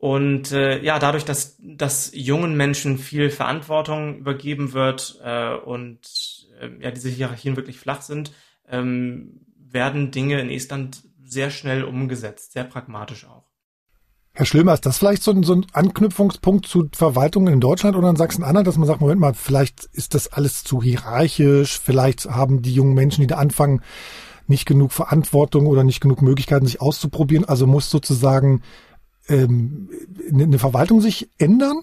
und äh, ja, dadurch, dass, dass jungen Menschen viel Verantwortung übergeben wird äh, und äh, ja, diese Hierarchien wirklich flach sind, ähm, werden Dinge in Estland sehr schnell umgesetzt, sehr pragmatisch auch.
Herr Schlömer, ist das vielleicht so ein, so ein Anknüpfungspunkt zu Verwaltungen in Deutschland oder in Sachsen-Anhalt, dass man sagt, Moment mal, vielleicht ist das alles zu hierarchisch, vielleicht haben die jungen Menschen, die da anfangen, nicht genug Verantwortung oder nicht genug Möglichkeiten, sich auszuprobieren. Also muss sozusagen ähm, eine Verwaltung sich ändern?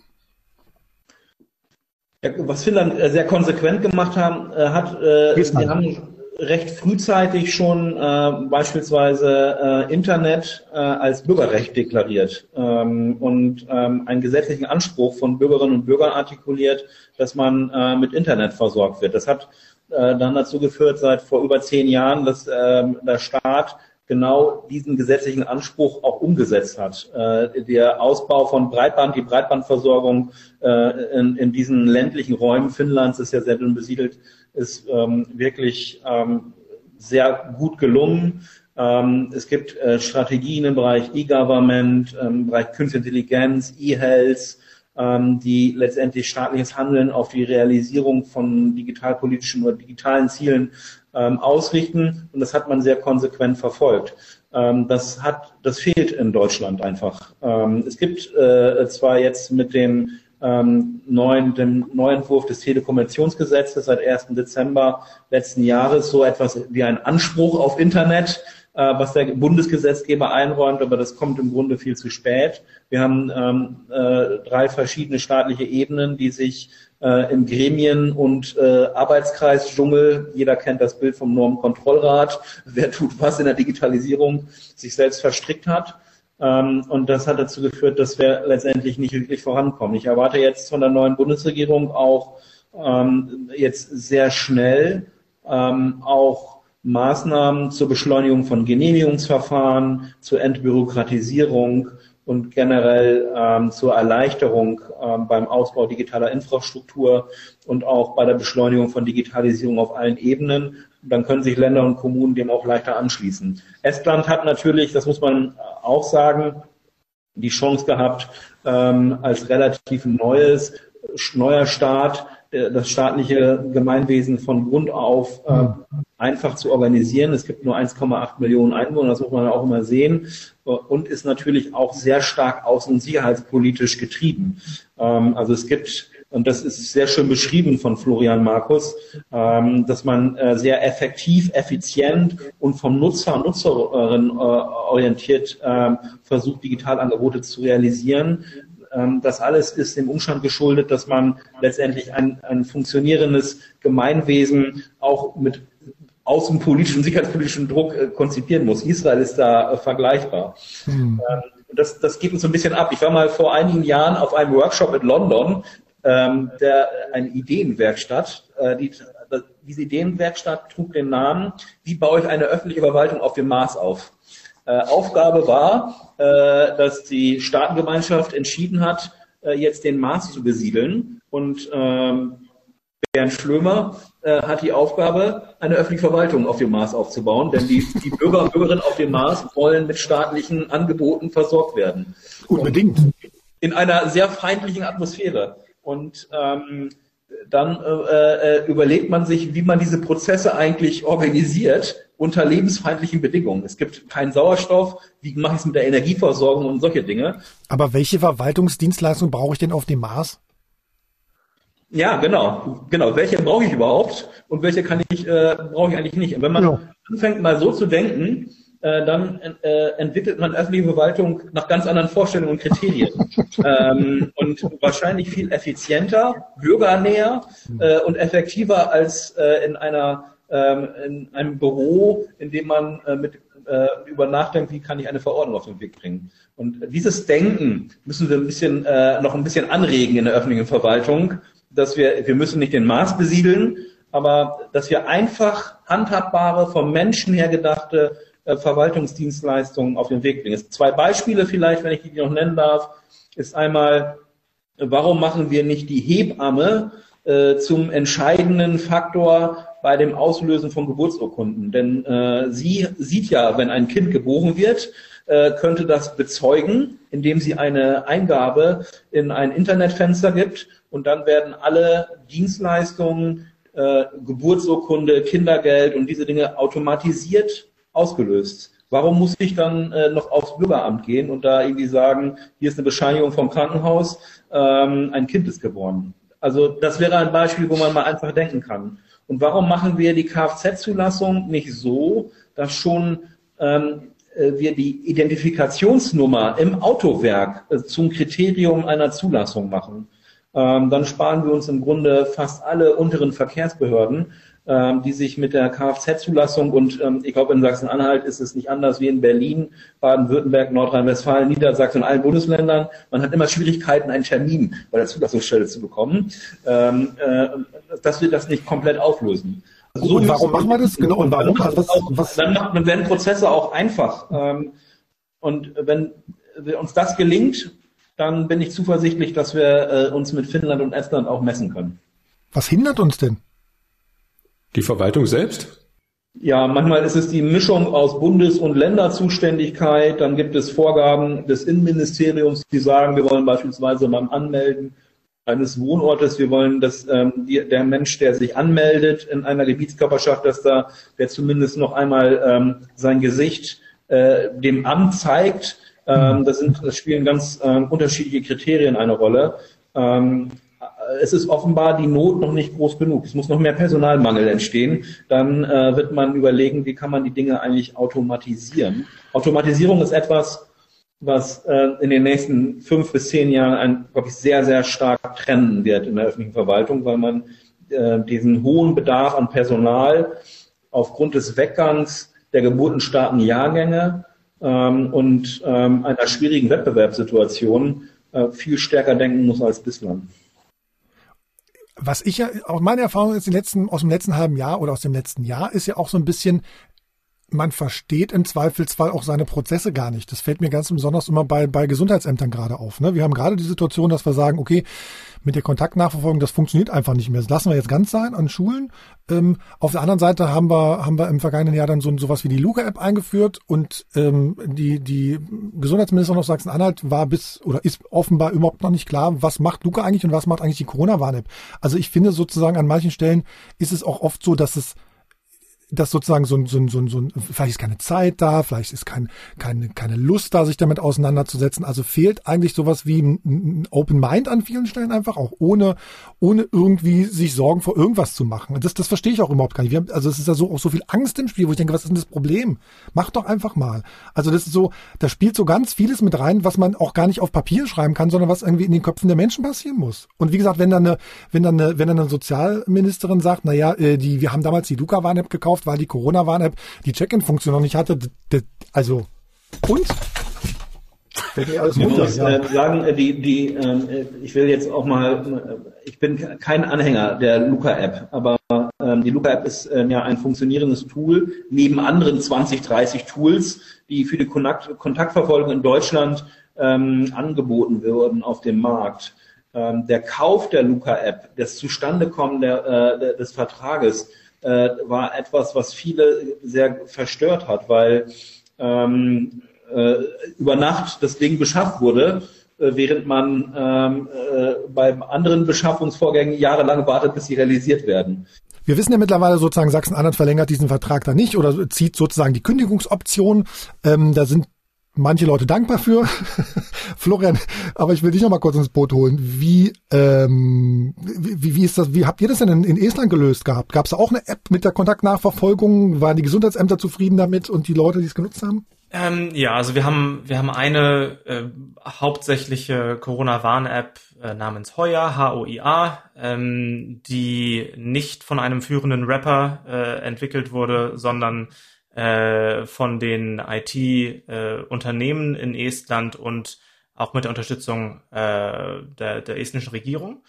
Ja, was Finnland äh, sehr konsequent gemacht haben, äh, hat, äh, sie haben recht frühzeitig schon äh, beispielsweise äh, Internet äh, als Bürgerrecht deklariert ähm, und ähm, einen gesetzlichen Anspruch von Bürgerinnen und Bürgern artikuliert, dass man äh, mit Internet versorgt wird. Das hat äh, dann dazu geführt, seit vor über zehn Jahren, dass äh, der Staat genau diesen gesetzlichen Anspruch auch umgesetzt hat. Äh, der Ausbau von Breitband, die Breitbandversorgung äh, in, diesen ländlichen Räumen Finnlands ist ja sehr dünn besiedelt, ist ähm, wirklich ähm, sehr gut gelungen. Ähm, es gibt äh, Strategien im Bereich E-Government, im Bereich Künstliche Intelligenz, E-Health, die letztendlich staatliches Handeln auf die Realisierung von digitalpolitischen oder digitalen Zielen ähm, ausrichten. Und das hat man sehr konsequent verfolgt. Ähm, das hat, das fehlt in Deutschland einfach. Ähm, es gibt äh, zwar jetzt mit dem ähm, neuen, dem Neuentwurf des Telekommunikationsgesetzes seit 1. Dezember letzten Jahres so etwas wie ein Anspruch auf Internet, äh, was der Bundesgesetzgeber einräumt, aber das kommt im Grunde viel zu spät. Wir haben ähm, äh, drei verschiedene staatliche Ebenen, die sich äh, im Gremien- und äh, Arbeitskreisdschungel, jeder kennt das Bild vom Normkontrollrat, wer tut was in der Digitalisierung, sich selbst verstrickt hat. Ähm, und das hat dazu geführt, dass wir letztendlich nicht wirklich vorankommen. Ich erwarte jetzt von der neuen Bundesregierung auch ähm, jetzt sehr schnell ähm, auch Maßnahmen zur Beschleunigung von Genehmigungsverfahren, zur Entbürokratisierung und generell ähm, zur Erleichterung ähm, beim Ausbau digitaler Infrastruktur und auch bei der Beschleunigung von Digitalisierung auf allen Ebenen dann können sich Länder und Kommunen dem auch leichter anschließen. Estland hat natürlich, das muss man auch sagen, die Chance gehabt, ähm, als relativ neues neuer Staat, das staatliche Gemeinwesen von Grund auf äh, einfach zu organisieren. Es gibt nur 1,8 Millionen Einwohner, das muss man auch immer sehen, und ist natürlich auch sehr stark außen- und sicherheitspolitisch getrieben. Ähm, also es gibt und das ist sehr schön beschrieben von Florian Markus, ähm, dass man äh, sehr effektiv, effizient und vom Nutzer und Nutzerin äh, orientiert äh, versucht, Digitalangebote zu realisieren. Ähm, das alles ist dem Umstand geschuldet, dass man letztendlich ein, ein funktionierendes Gemeinwesen auch mit außenpolitischem, sicherheitspolitischem Druck äh, konzipieren muss. Israel ist da äh, vergleichbar. Hm. Ähm, das, das geht uns so ein bisschen ab. Ich war mal vor einigen Jahren auf einem Workshop in London, ähm, der, eine Ideenwerkstatt. Äh, die, diese Ideenwerkstatt trug den Namen, wie baue ich eine öffentliche Verwaltung auf dem Mars auf? Äh, Aufgabe war, äh, dass die Staatengemeinschaft entschieden hat, äh, jetzt den Mars zu besiedeln. Und ähm, Bernd Schlömer äh, hat die Aufgabe, eine öffentliche Verwaltung auf dem Mars aufzubauen, denn die, die Bürger und Bürgerinnen auf dem Mars wollen mit staatlichen Angeboten versorgt werden.
Unbedingt.
In einer sehr feindlichen Atmosphäre. Und ähm, dann äh, äh, überlegt man sich, wie man diese Prozesse eigentlich organisiert unter lebensfeindlichen Bedingungen. Es gibt keinen Sauerstoff. Wie mache ich es mit der Energieversorgung und solche Dinge?
Aber welche Verwaltungsdienstleistung brauche ich denn auf dem Mars?
Ja, genau, genau. Welche brauche ich überhaupt und welche kann ich äh, brauche ich eigentlich nicht? Und wenn man ja. anfängt mal so zu denken, äh, dann äh, entwickelt man öffentliche Verwaltung nach ganz anderen Vorstellungen und Kriterien. ähm, und wahrscheinlich viel effizienter, bürgernäher äh, und effektiver als äh, in einer ähm, in einem Büro, in dem man äh, mit äh, über nachdenkt, wie kann ich eine Verordnung auf den Weg bringen. Und dieses Denken müssen wir ein bisschen äh, noch ein bisschen anregen in der öffentlichen Verwaltung, dass wir wir müssen nicht den Mars besiedeln, aber dass wir einfach handhabbare, vom Menschen her gedachte äh, Verwaltungsdienstleistungen auf den Weg bringen. Zwei Beispiele vielleicht, wenn ich die noch nennen darf, ist einmal, warum machen wir nicht die Hebamme äh, zum entscheidenden Faktor bei dem Auslösen von Geburtsurkunden? Denn äh, sie sieht ja, wenn ein Kind geboren wird, äh, könnte das bezeugen, indem sie eine Eingabe in ein Internetfenster gibt und dann werden alle Dienstleistungen, äh, Geburtsurkunde, Kindergeld und diese Dinge automatisiert ausgelöst. Warum muss ich dann äh, noch aufs Bürgeramt gehen und da irgendwie sagen, hier ist eine Bescheinigung vom Krankenhaus, ähm, ein Kind ist geboren? Also das wäre ein Beispiel, wo man mal einfach denken kann. Und warum machen wir die Kfz-Zulassung nicht so, dass schon ähm, äh, wir die Identifikationsnummer im Autowerk äh, zum Kriterium einer Zulassung machen? Ähm, dann sparen wir uns im Grunde fast alle unteren Verkehrsbehörden ähm, die sich mit der Kfz-Zulassung und ähm, ich glaube in Sachsen-Anhalt ist es nicht anders wie in Berlin, Baden-Württemberg, Nordrhein-Westfalen, Niedersachsen und allen Bundesländern. Man hat immer Schwierigkeiten, einen Termin bei der Zulassungsstelle zu bekommen, äh, dass wir das nicht komplett auflösen.
So und warum machen wir das? Genau, und warum?
Also was, was? Dann, macht, dann werden Prozesse auch einfach. und wenn uns das gelingt, dann bin ich zuversichtlich, dass wir äh, uns mit Finnland und Estland auch messen können.
Was hindert uns denn?
Die Verwaltung selbst?
Ja, manchmal ist es die Mischung aus Bundes- und Länderzuständigkeit. Dann gibt es Vorgaben des Innenministeriums, die sagen, wir wollen beispielsweise beim Anmelden eines Wohnortes, wir wollen, dass ähm, die, der Mensch, der sich anmeldet in einer Gebietskörperschaft, dass da der zumindest noch einmal ähm, sein Gesicht äh, dem Amt zeigt. Ähm, das, sind, das spielen ganz ähm, unterschiedliche Kriterien eine Rolle. Ähm, es ist offenbar die Not noch nicht groß genug. Es muss noch mehr Personalmangel entstehen. Dann äh, wird man überlegen, wie kann man die Dinge eigentlich automatisieren. Automatisierung ist etwas, was äh, in den nächsten fünf bis zehn Jahren, ein, glaube ich, sehr, sehr stark trennen wird in der öffentlichen Verwaltung, weil man äh, diesen hohen Bedarf an Personal aufgrund des Weggangs der geburtenstarken Jahrgänge ähm, und ähm, einer schwierigen Wettbewerbssituation äh, viel stärker denken muss als bislang.
Was ich ja, auch meine Erfahrung ist, letzten, aus dem letzten halben Jahr oder aus dem letzten Jahr ist ja auch so ein bisschen, man versteht im Zweifelsfall auch seine Prozesse gar nicht. Das fällt mir ganz besonders immer bei, bei Gesundheitsämtern gerade auf. Ne? Wir haben gerade die Situation, dass wir sagen, okay, mit der Kontaktnachverfolgung, das funktioniert einfach nicht mehr. Das lassen wir jetzt ganz sein an Schulen. Ähm, auf der anderen Seite haben wir, haben wir im vergangenen Jahr dann so sowas wie die Luca-App eingeführt und ähm, die, die Gesundheitsministerin aus Sachsen-Anhalt war bis oder ist offenbar überhaupt noch nicht klar, was macht Luca eigentlich und was macht eigentlich die Corona-Warn-App. Also ich finde sozusagen an manchen Stellen ist es auch oft so, dass es dass sozusagen so ein, so ein, so ein, so ein, vielleicht ist keine Zeit da, vielleicht ist kein, keine, keine Lust da, sich damit auseinanderzusetzen. Also fehlt eigentlich sowas wie ein, Open Mind an vielen Stellen einfach, auch ohne, ohne irgendwie sich Sorgen vor irgendwas zu machen. Das, das verstehe ich auch überhaupt gar nicht. Wir haben, also es ist ja so auch so viel Angst im Spiel, wo ich denke, was ist denn das Problem? Mach doch einfach mal. Also das ist so, da spielt so ganz vieles mit rein, was man auch gar nicht auf Papier schreiben kann, sondern was irgendwie in den Köpfen der Menschen passieren muss. Und wie gesagt, wenn dann eine, wenn dann eine, wenn dann eine Sozialministerin sagt, na ja, äh, die, wir haben damals die Luca-Warn-App gekauft, gekauft, weil die Corona-Warn-App die Check-in-Funktion noch nicht hatte. Also, und?
Ich muss ja. äh, sagen, äh, die, die, äh, ich will jetzt auch mal, ich bin kein Anhänger der Luca-App, aber ähm, die Luca-App ist äh, ja ein funktionierendes Tool neben anderen 20, 30 Tools, die für die Kontakt Kontaktverfolgung in Deutschland ähm, angeboten würden auf dem Markt. Ähm, der Kauf der Luca-App, das Zustandekommen der, äh, des Vertrages, äh, war etwas, was viele sehr verstört hat, weil ähm, äh, über Nacht das Ding beschafft wurde, äh, während man ähm, äh, bei anderen Beschaffungsvorgängen jahrelang wartet, bis sie realisiert werden.
Wir wissen ja mittlerweile sozusagen, Sachsen-Anhalt verlängert diesen Vertrag da nicht oder zieht sozusagen die Kündigungsoption. Ähm, da sind manche Leute dankbar für. Florian, aber ich will dich noch mal kurz ins Boot holen. Wie, ähm, wie, wie ist das, wie habt ihr das denn in, in Estland gelöst gehabt? Gab es auch eine App mit der Kontaktnachverfolgung? Waren die Gesundheitsämter zufrieden damit und die Leute, die es genutzt haben?
Ähm, ja, also wir haben wir haben eine äh, hauptsächliche Corona-Warn-App äh, namens Hoya, H-O-I-A, ähm, die nicht von einem führenden Rapper äh, entwickelt wurde, sondern äh, von den IT-Unternehmen äh, in Estland und auch mit der Unterstützung äh, der, der estnischen Regierung.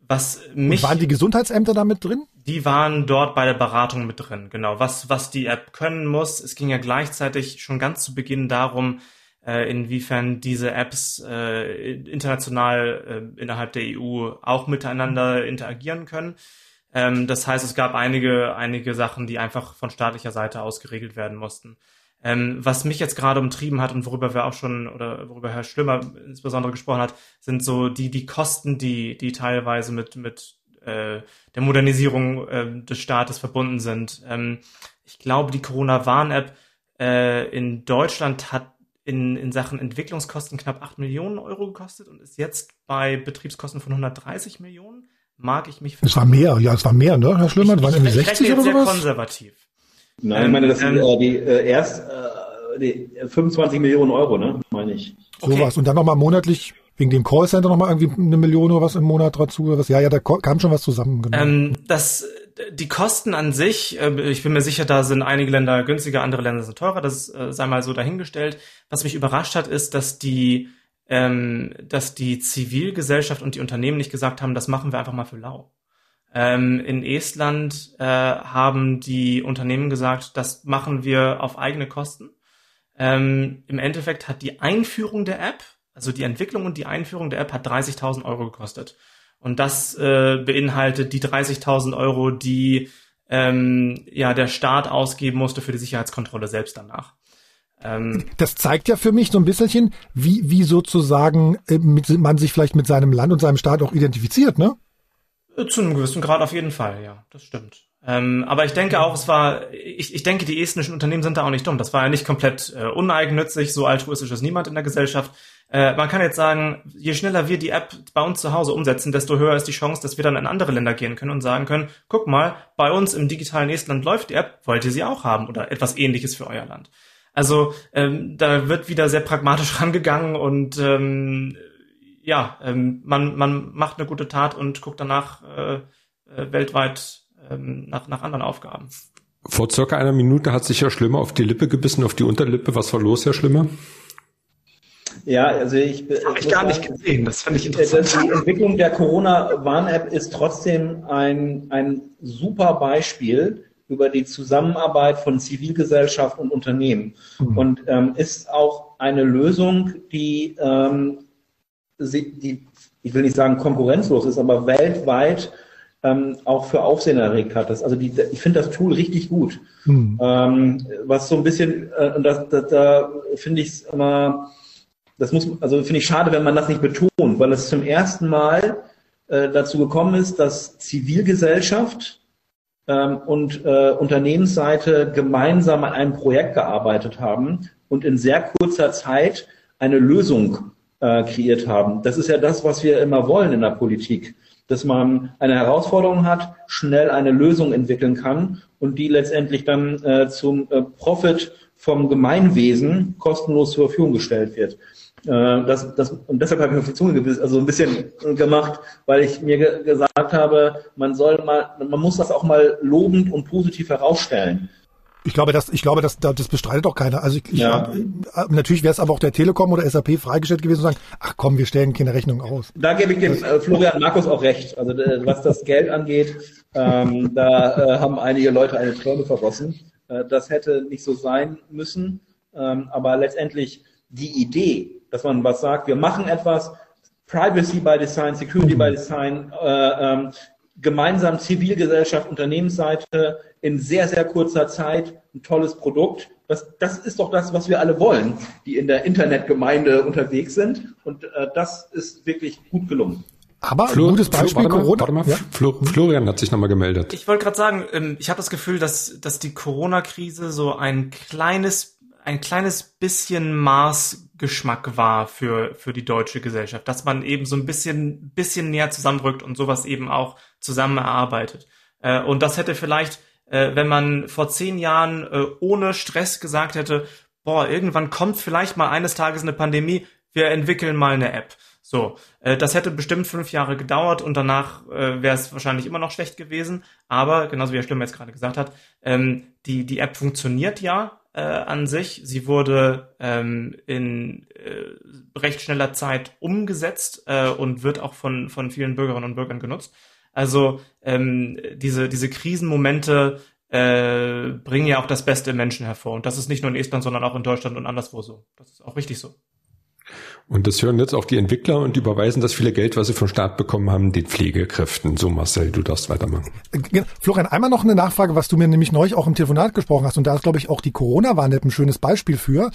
Was mich,
und waren die Gesundheitsämter da mit drin?
Die waren dort bei der Beratung mit drin, genau. Was, was die App können muss, es ging ja gleichzeitig schon ganz zu Beginn darum, äh, inwiefern diese Apps äh, international äh, innerhalb der EU auch miteinander interagieren können. Ähm, das heißt, es gab einige, einige Sachen, die einfach von staatlicher Seite aus geregelt werden mussten. Ähm, was mich jetzt gerade umtrieben hat und worüber wir auch schon oder worüber Herr Schlimmer insbesondere gesprochen hat, sind so die die Kosten, die die teilweise mit mit äh, der Modernisierung äh, des Staates verbunden sind. Ähm, ich glaube, die Corona-Warn-App äh, in Deutschland hat in, in Sachen Entwicklungskosten knapp 8 Millionen Euro gekostet und ist jetzt bei Betriebskosten von 130 Millionen mag ich mich.
Es war mehr, ja, es war mehr, ne, Herr Schlimmer? Waren irgendwie 60 oder
sowas? sehr konservativ.
Nein, ich meine, das sind ähm, äh, die äh, erst äh, die 25 Millionen Euro, ne, meine ich.
Okay. Sowas. Und dann nochmal monatlich wegen dem Callcenter nochmal irgendwie eine Million oder was im Monat dazu oder was. Ja, ja, da kam schon was zusammen.
Genau. Ähm, das, die Kosten an sich, äh, ich bin mir sicher, da sind einige Länder günstiger, andere Länder sind teurer. Das äh, sei mal so dahingestellt. Was mich überrascht hat, ist, dass die ähm, dass die Zivilgesellschaft und die Unternehmen nicht gesagt haben, das machen wir einfach mal für lau. Ähm, in Estland äh, haben die Unternehmen gesagt, das machen wir auf eigene Kosten. Ähm, Im Endeffekt hat die Einführung der App, also die Entwicklung und die Einführung der App hat 30.000 Euro gekostet. Und das äh, beinhaltet die 30.000 Euro, die ähm, ja der Staat ausgeben musste für die Sicherheitskontrolle selbst danach.
Ähm, das zeigt ja für mich so ein bisschen, wie, wie sozusagen äh, mit, man sich vielleicht mit seinem Land und seinem Staat auch identifiziert, ne?
Äh, zu einem gewissen Grad auf jeden Fall, ja, das stimmt. Ähm, aber ich denke auch, es war, ich, ich denke, die estnischen Unternehmen sind da auch nicht dumm. Das war ja nicht komplett äh, uneigennützig, so altruistisch ist niemand in der Gesellschaft. Äh, man kann jetzt sagen, je schneller wir die App bei uns zu Hause umsetzen, desto höher ist die Chance, dass wir dann in andere Länder gehen können und sagen können, guck mal, bei uns im digitalen Estland läuft die App, wollt ihr sie auch haben oder etwas ähnliches für euer Land. Also ähm, da wird wieder sehr pragmatisch rangegangen und ähm, ja, ähm, man, man macht eine gute Tat und guckt danach äh, äh, weltweit ähm, nach, nach anderen Aufgaben.
Vor circa einer Minute hat sich Herr Schlimmer auf die Lippe gebissen, auf die Unterlippe. Was war los, Herr Schlimmer?
Ja, also ich
habe ich gar nicht gesehen. Das fand ich interessant.
Die Entwicklung der Corona-Warn-App ist trotzdem ein ein super Beispiel über die Zusammenarbeit von Zivilgesellschaft und Unternehmen mhm. und ähm, ist auch eine Lösung, die, ähm, die ich will nicht sagen konkurrenzlos ist, aber weltweit ähm, auch für Aufsehen erregt hat. Das, also die, ich finde das Tool richtig gut. Hm. Ähm, was so ein bisschen, äh, und das, das, da finde ich es immer, das muss, also finde ich schade, wenn man das nicht betont, weil es zum ersten Mal äh, dazu gekommen ist, dass Zivilgesellschaft und äh, Unternehmensseite gemeinsam an einem Projekt gearbeitet haben und in sehr kurzer Zeit eine Lösung äh, kreiert haben. Das ist ja das, was wir immer wollen in der Politik dass man eine Herausforderung hat, schnell eine Lösung entwickeln kann und die letztendlich dann äh, zum äh, Profit vom Gemeinwesen kostenlos zur Verfügung gestellt wird. Äh, das, das, und deshalb habe ich auf die Zunge gewiss, also ein bisschen gemacht, weil ich mir ge gesagt habe, man soll mal, man muss das auch mal lobend und positiv herausstellen.
Ich glaube, das, ich glaube, das, das bestreitet auch keiner. Also ich, ja. ich, äh, natürlich wäre es aber auch der Telekom oder SAP freigestellt gewesen zu sagen, ach komm, wir stellen keine Rechnung aus.
Da gebe ich dem äh, Florian Markus auch recht. Also äh, was das Geld angeht, ähm, da äh, haben einige Leute eine Träume vergossen. Äh, das hätte nicht so sein müssen. Ähm, aber letztendlich die Idee, dass man was sagt, wir machen etwas, Privacy by Design, Security by Design, äh, ähm, gemeinsam Zivilgesellschaft, Unternehmensseite in sehr, sehr kurzer Zeit ein tolles Produkt. Das, das ist doch das, was wir alle wollen, die in der Internetgemeinde unterwegs sind. Und äh, das ist wirklich gut gelungen.
Aber Flor, gutes Beispiel
Flor, Corona. Warte mal, ja? Flor, Florian hat sich nochmal gemeldet.
Ich wollte gerade sagen, ähm, ich habe das Gefühl, dass, dass die Corona-Krise so ein kleines ein kleines bisschen Maßgeschmack war für, für die deutsche Gesellschaft, dass man eben so ein bisschen, bisschen näher zusammenrückt und sowas eben auch zusammen erarbeitet. Äh, und das hätte vielleicht, äh, wenn man vor zehn Jahren äh, ohne Stress gesagt hätte, boah, irgendwann kommt vielleicht mal eines Tages eine Pandemie, wir entwickeln mal eine App. So, äh, das hätte bestimmt fünf Jahre gedauert und danach äh, wäre es wahrscheinlich immer noch schlecht gewesen. Aber genauso wie Herr Schlimmer jetzt gerade gesagt hat, ähm, die die App funktioniert ja äh, an sich. Sie wurde ähm, in äh, recht schneller Zeit umgesetzt äh, und wird auch von, von vielen Bürgerinnen und Bürgern genutzt. Also ähm, diese, diese Krisenmomente äh, bringen ja auch das Beste im Menschen hervor. Und das ist nicht nur in Estland, sondern auch in Deutschland und anderswo so. Das ist auch richtig so.
Und das hören jetzt auch die Entwickler und überweisen das viele Geld, was sie vom Staat bekommen haben, den Pflegekräften. So Marcel, du darfst weitermachen.
Äh, Florian, einmal noch eine Nachfrage, was du mir nämlich neulich auch im Telefonat gesprochen hast. Und da ist, glaube ich, auch die Corona-Warn-App ein schönes Beispiel für.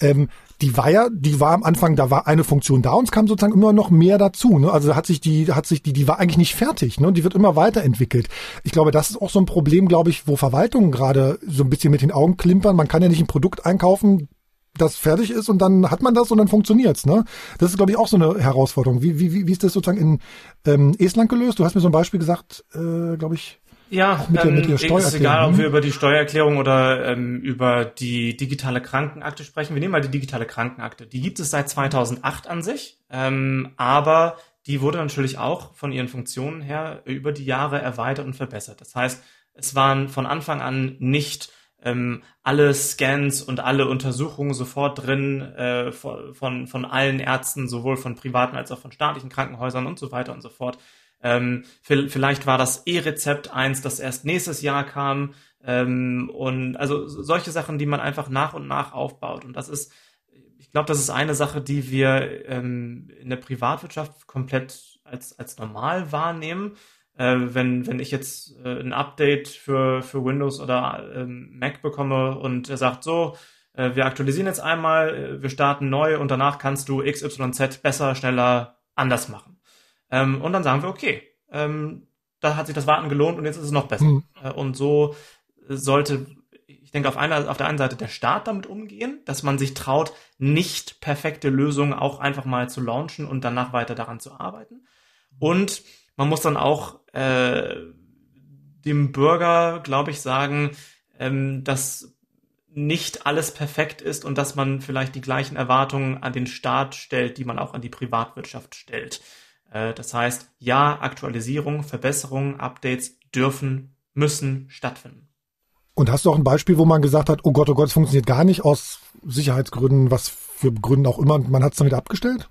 Ähm, die war ja, die war am Anfang, da war eine Funktion da und es kam sozusagen immer noch mehr dazu. Ne? Also hat sich die, hat sich die, die war eigentlich nicht fertig. Ne? Die wird immer weiterentwickelt. Ich glaube, das ist auch so ein Problem, glaube ich, wo Verwaltungen gerade so ein bisschen mit den Augen klimpern. Man kann ja nicht ein Produkt einkaufen, das fertig ist und dann hat man das und dann funktioniert's. Ne? Das ist, glaube ich, auch so eine Herausforderung. Wie, wie, wie ist das sozusagen in ähm, Estland gelöst? Du hast mir so ein Beispiel gesagt, äh, glaube ich.
Ja, mit, ähm, der, mit der Steuererklärung. ist egal, ob wir über die Steuererklärung oder ähm, über die digitale Krankenakte sprechen. Wir nehmen mal die digitale Krankenakte. Die gibt es seit 2008 an sich, ähm, aber die wurde natürlich auch von ihren Funktionen her über die Jahre erweitert und verbessert. Das heißt, es waren von Anfang an nicht ähm, alle Scans und alle Untersuchungen sofort drin äh, von, von allen Ärzten, sowohl von privaten als auch von staatlichen Krankenhäusern und so weiter und so fort. Ähm, vielleicht war das E-Rezept eins, das erst nächstes Jahr kam. Ähm, und also solche Sachen, die man einfach nach und nach aufbaut. Und das ist, ich glaube, das ist eine Sache, die wir ähm, in der Privatwirtschaft komplett als, als normal wahrnehmen äh, wenn, wenn ich jetzt äh, ein Update für, für Windows oder ähm, Mac bekomme und er sagt so, äh, wir aktualisieren jetzt einmal, äh, wir starten neu und danach kannst du XYZ besser, schneller, anders machen. Ähm, und dann sagen wir, okay, ähm, da hat sich das Warten gelohnt und jetzt ist es noch besser. Mhm. Äh, und so sollte, ich denke, auf, einer, auf der einen Seite der Staat damit umgehen, dass man sich traut, nicht perfekte Lösungen auch einfach mal zu launchen und danach weiter daran zu arbeiten. Und man muss dann auch äh, dem Bürger, glaube ich, sagen, ähm, dass nicht alles perfekt ist und dass man vielleicht die gleichen Erwartungen an den Staat stellt, die man auch an die Privatwirtschaft stellt. Äh, das heißt, ja, Aktualisierung, Verbesserungen, Updates dürfen, müssen stattfinden.
Und hast du auch ein Beispiel, wo man gesagt hat, oh Gott, oh Gott, es funktioniert gar nicht aus Sicherheitsgründen, was für Gründen auch immer, man hat es damit abgestellt?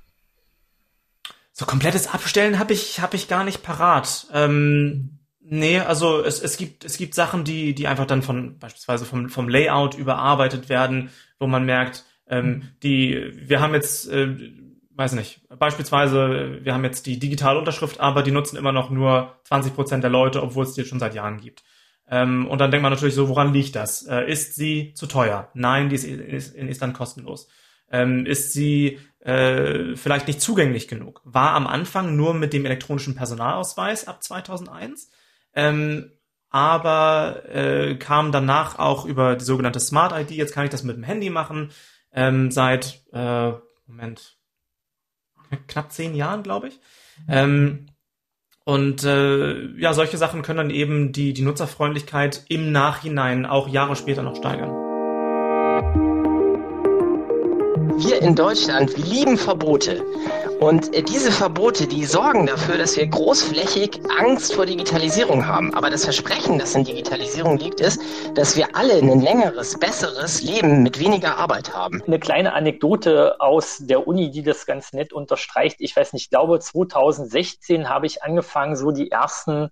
So komplettes Abstellen habe ich, hab ich gar nicht parat. Ähm, nee, also es, es, gibt, es gibt Sachen, die, die einfach dann von beispielsweise vom, vom Layout überarbeitet werden, wo man merkt, ähm, die, wir haben jetzt äh, weiß nicht, beispielsweise, wir haben jetzt die digitale Unterschrift, aber die nutzen immer noch nur 20 Prozent der Leute, obwohl es die schon seit Jahren gibt. Ähm, und dann denkt man natürlich so, woran liegt das? Äh, ist sie zu teuer? Nein, die ist, ist in Estland kostenlos. Ähm, ist sie äh, vielleicht nicht zugänglich genug? War am Anfang nur mit dem elektronischen Personalausweis ab 2001, ähm, aber äh, kam danach auch über die sogenannte Smart ID. Jetzt kann ich das mit dem Handy machen. Ähm, seit äh, Moment knapp zehn Jahren, glaube ich. Ähm, und äh, ja, solche Sachen können dann eben die, die Nutzerfreundlichkeit im Nachhinein auch Jahre später noch steigern.
Wir in Deutschland, lieben Verbote. Und äh, diese Verbote, die sorgen dafür, dass wir großflächig Angst vor Digitalisierung haben. Aber das Versprechen, das in Digitalisierung liegt, ist, dass wir alle ein längeres, besseres Leben mit weniger Arbeit haben.
Eine kleine Anekdote aus der Uni, die das ganz nett unterstreicht. Ich weiß nicht, ich glaube 2016 habe ich angefangen, so die ersten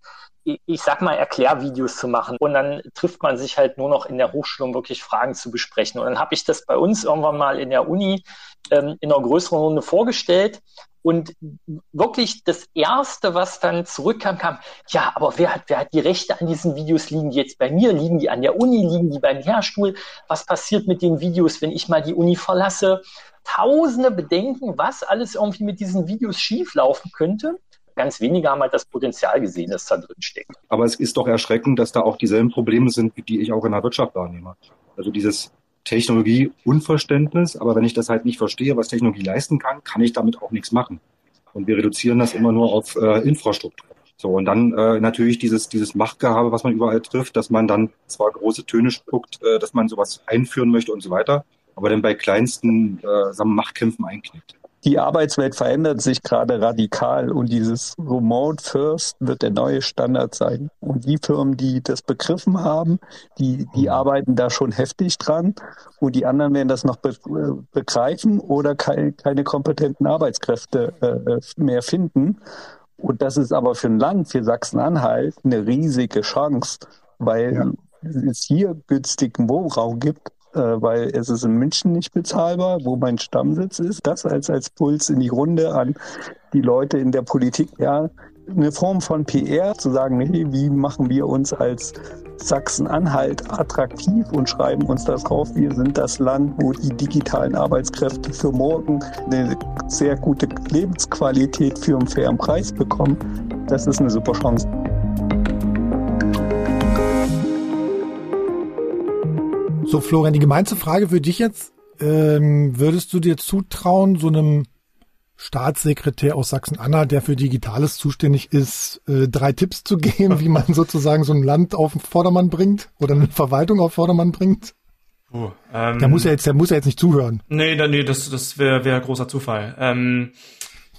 ich sag mal, Erklärvideos zu machen. Und dann trifft man sich halt nur noch in der Hochschule, um wirklich Fragen zu besprechen. Und dann habe ich das bei uns irgendwann mal in der Uni ähm, in einer größeren Runde vorgestellt. Und wirklich das Erste, was dann zurückkam, kam, ja, aber wer hat, wer hat die Rechte an diesen Videos? Liegen die jetzt bei mir? Liegen die an der Uni? Liegen die beim Lehrstuhl? Was passiert mit den Videos, wenn ich mal die Uni verlasse? Tausende Bedenken, was alles irgendwie mit diesen Videos schieflaufen könnte ganz wenige haben halt das Potenzial gesehen, das da drin steckt.
Aber es ist doch erschreckend, dass da auch dieselben Probleme sind, die ich auch in der Wirtschaft wahrnehme. Also dieses Technologieunverständnis, aber wenn ich das halt nicht verstehe, was Technologie leisten kann, kann ich damit auch nichts machen. Und wir reduzieren das immer nur auf äh, Infrastruktur. So, und dann äh, natürlich dieses, dieses Machtgehabe, was man überall trifft, dass man dann zwar große Töne spuckt, äh, dass man sowas einführen möchte und so weiter, aber dann bei kleinsten äh, Machtkämpfen einknickt
die Arbeitswelt verändert sich gerade radikal und dieses Remote First wird der neue Standard sein. Und die Firmen, die das begriffen haben, die, die mhm. arbeiten da schon heftig dran und die anderen werden das noch be begreifen oder keine, keine kompetenten Arbeitskräfte äh, mehr finden. Und das ist aber für ein Land, für Sachsen-Anhalt, eine riesige Chance, weil ja. es hier günstigen Wohnraum gibt äh, weil es ist in München nicht bezahlbar, wo mein Stammsitz ist. Das als, als Puls in die Runde an die Leute in der Politik, ja, eine Form von PR, zu sagen, hey, wie machen wir uns als Sachsen-Anhalt attraktiv und schreiben uns das drauf. Wir sind das Land, wo die digitalen Arbeitskräfte für morgen eine sehr gute Lebensqualität für einen fairen Preis bekommen. Das ist eine super Chance.
So, Florian, die gemeinste Frage für dich jetzt. Ähm, würdest du dir zutrauen, so einem Staatssekretär aus Sachsen-Anhalt, der für Digitales zuständig ist, äh, drei Tipps zu geben, wie man sozusagen so ein Land auf Vordermann bringt oder eine Verwaltung auf Vordermann bringt? Oh, ähm, der muss ja jetzt, der muss ja jetzt nicht zuhören.
Nee, nee, das, das wäre wär großer Zufall. Ähm,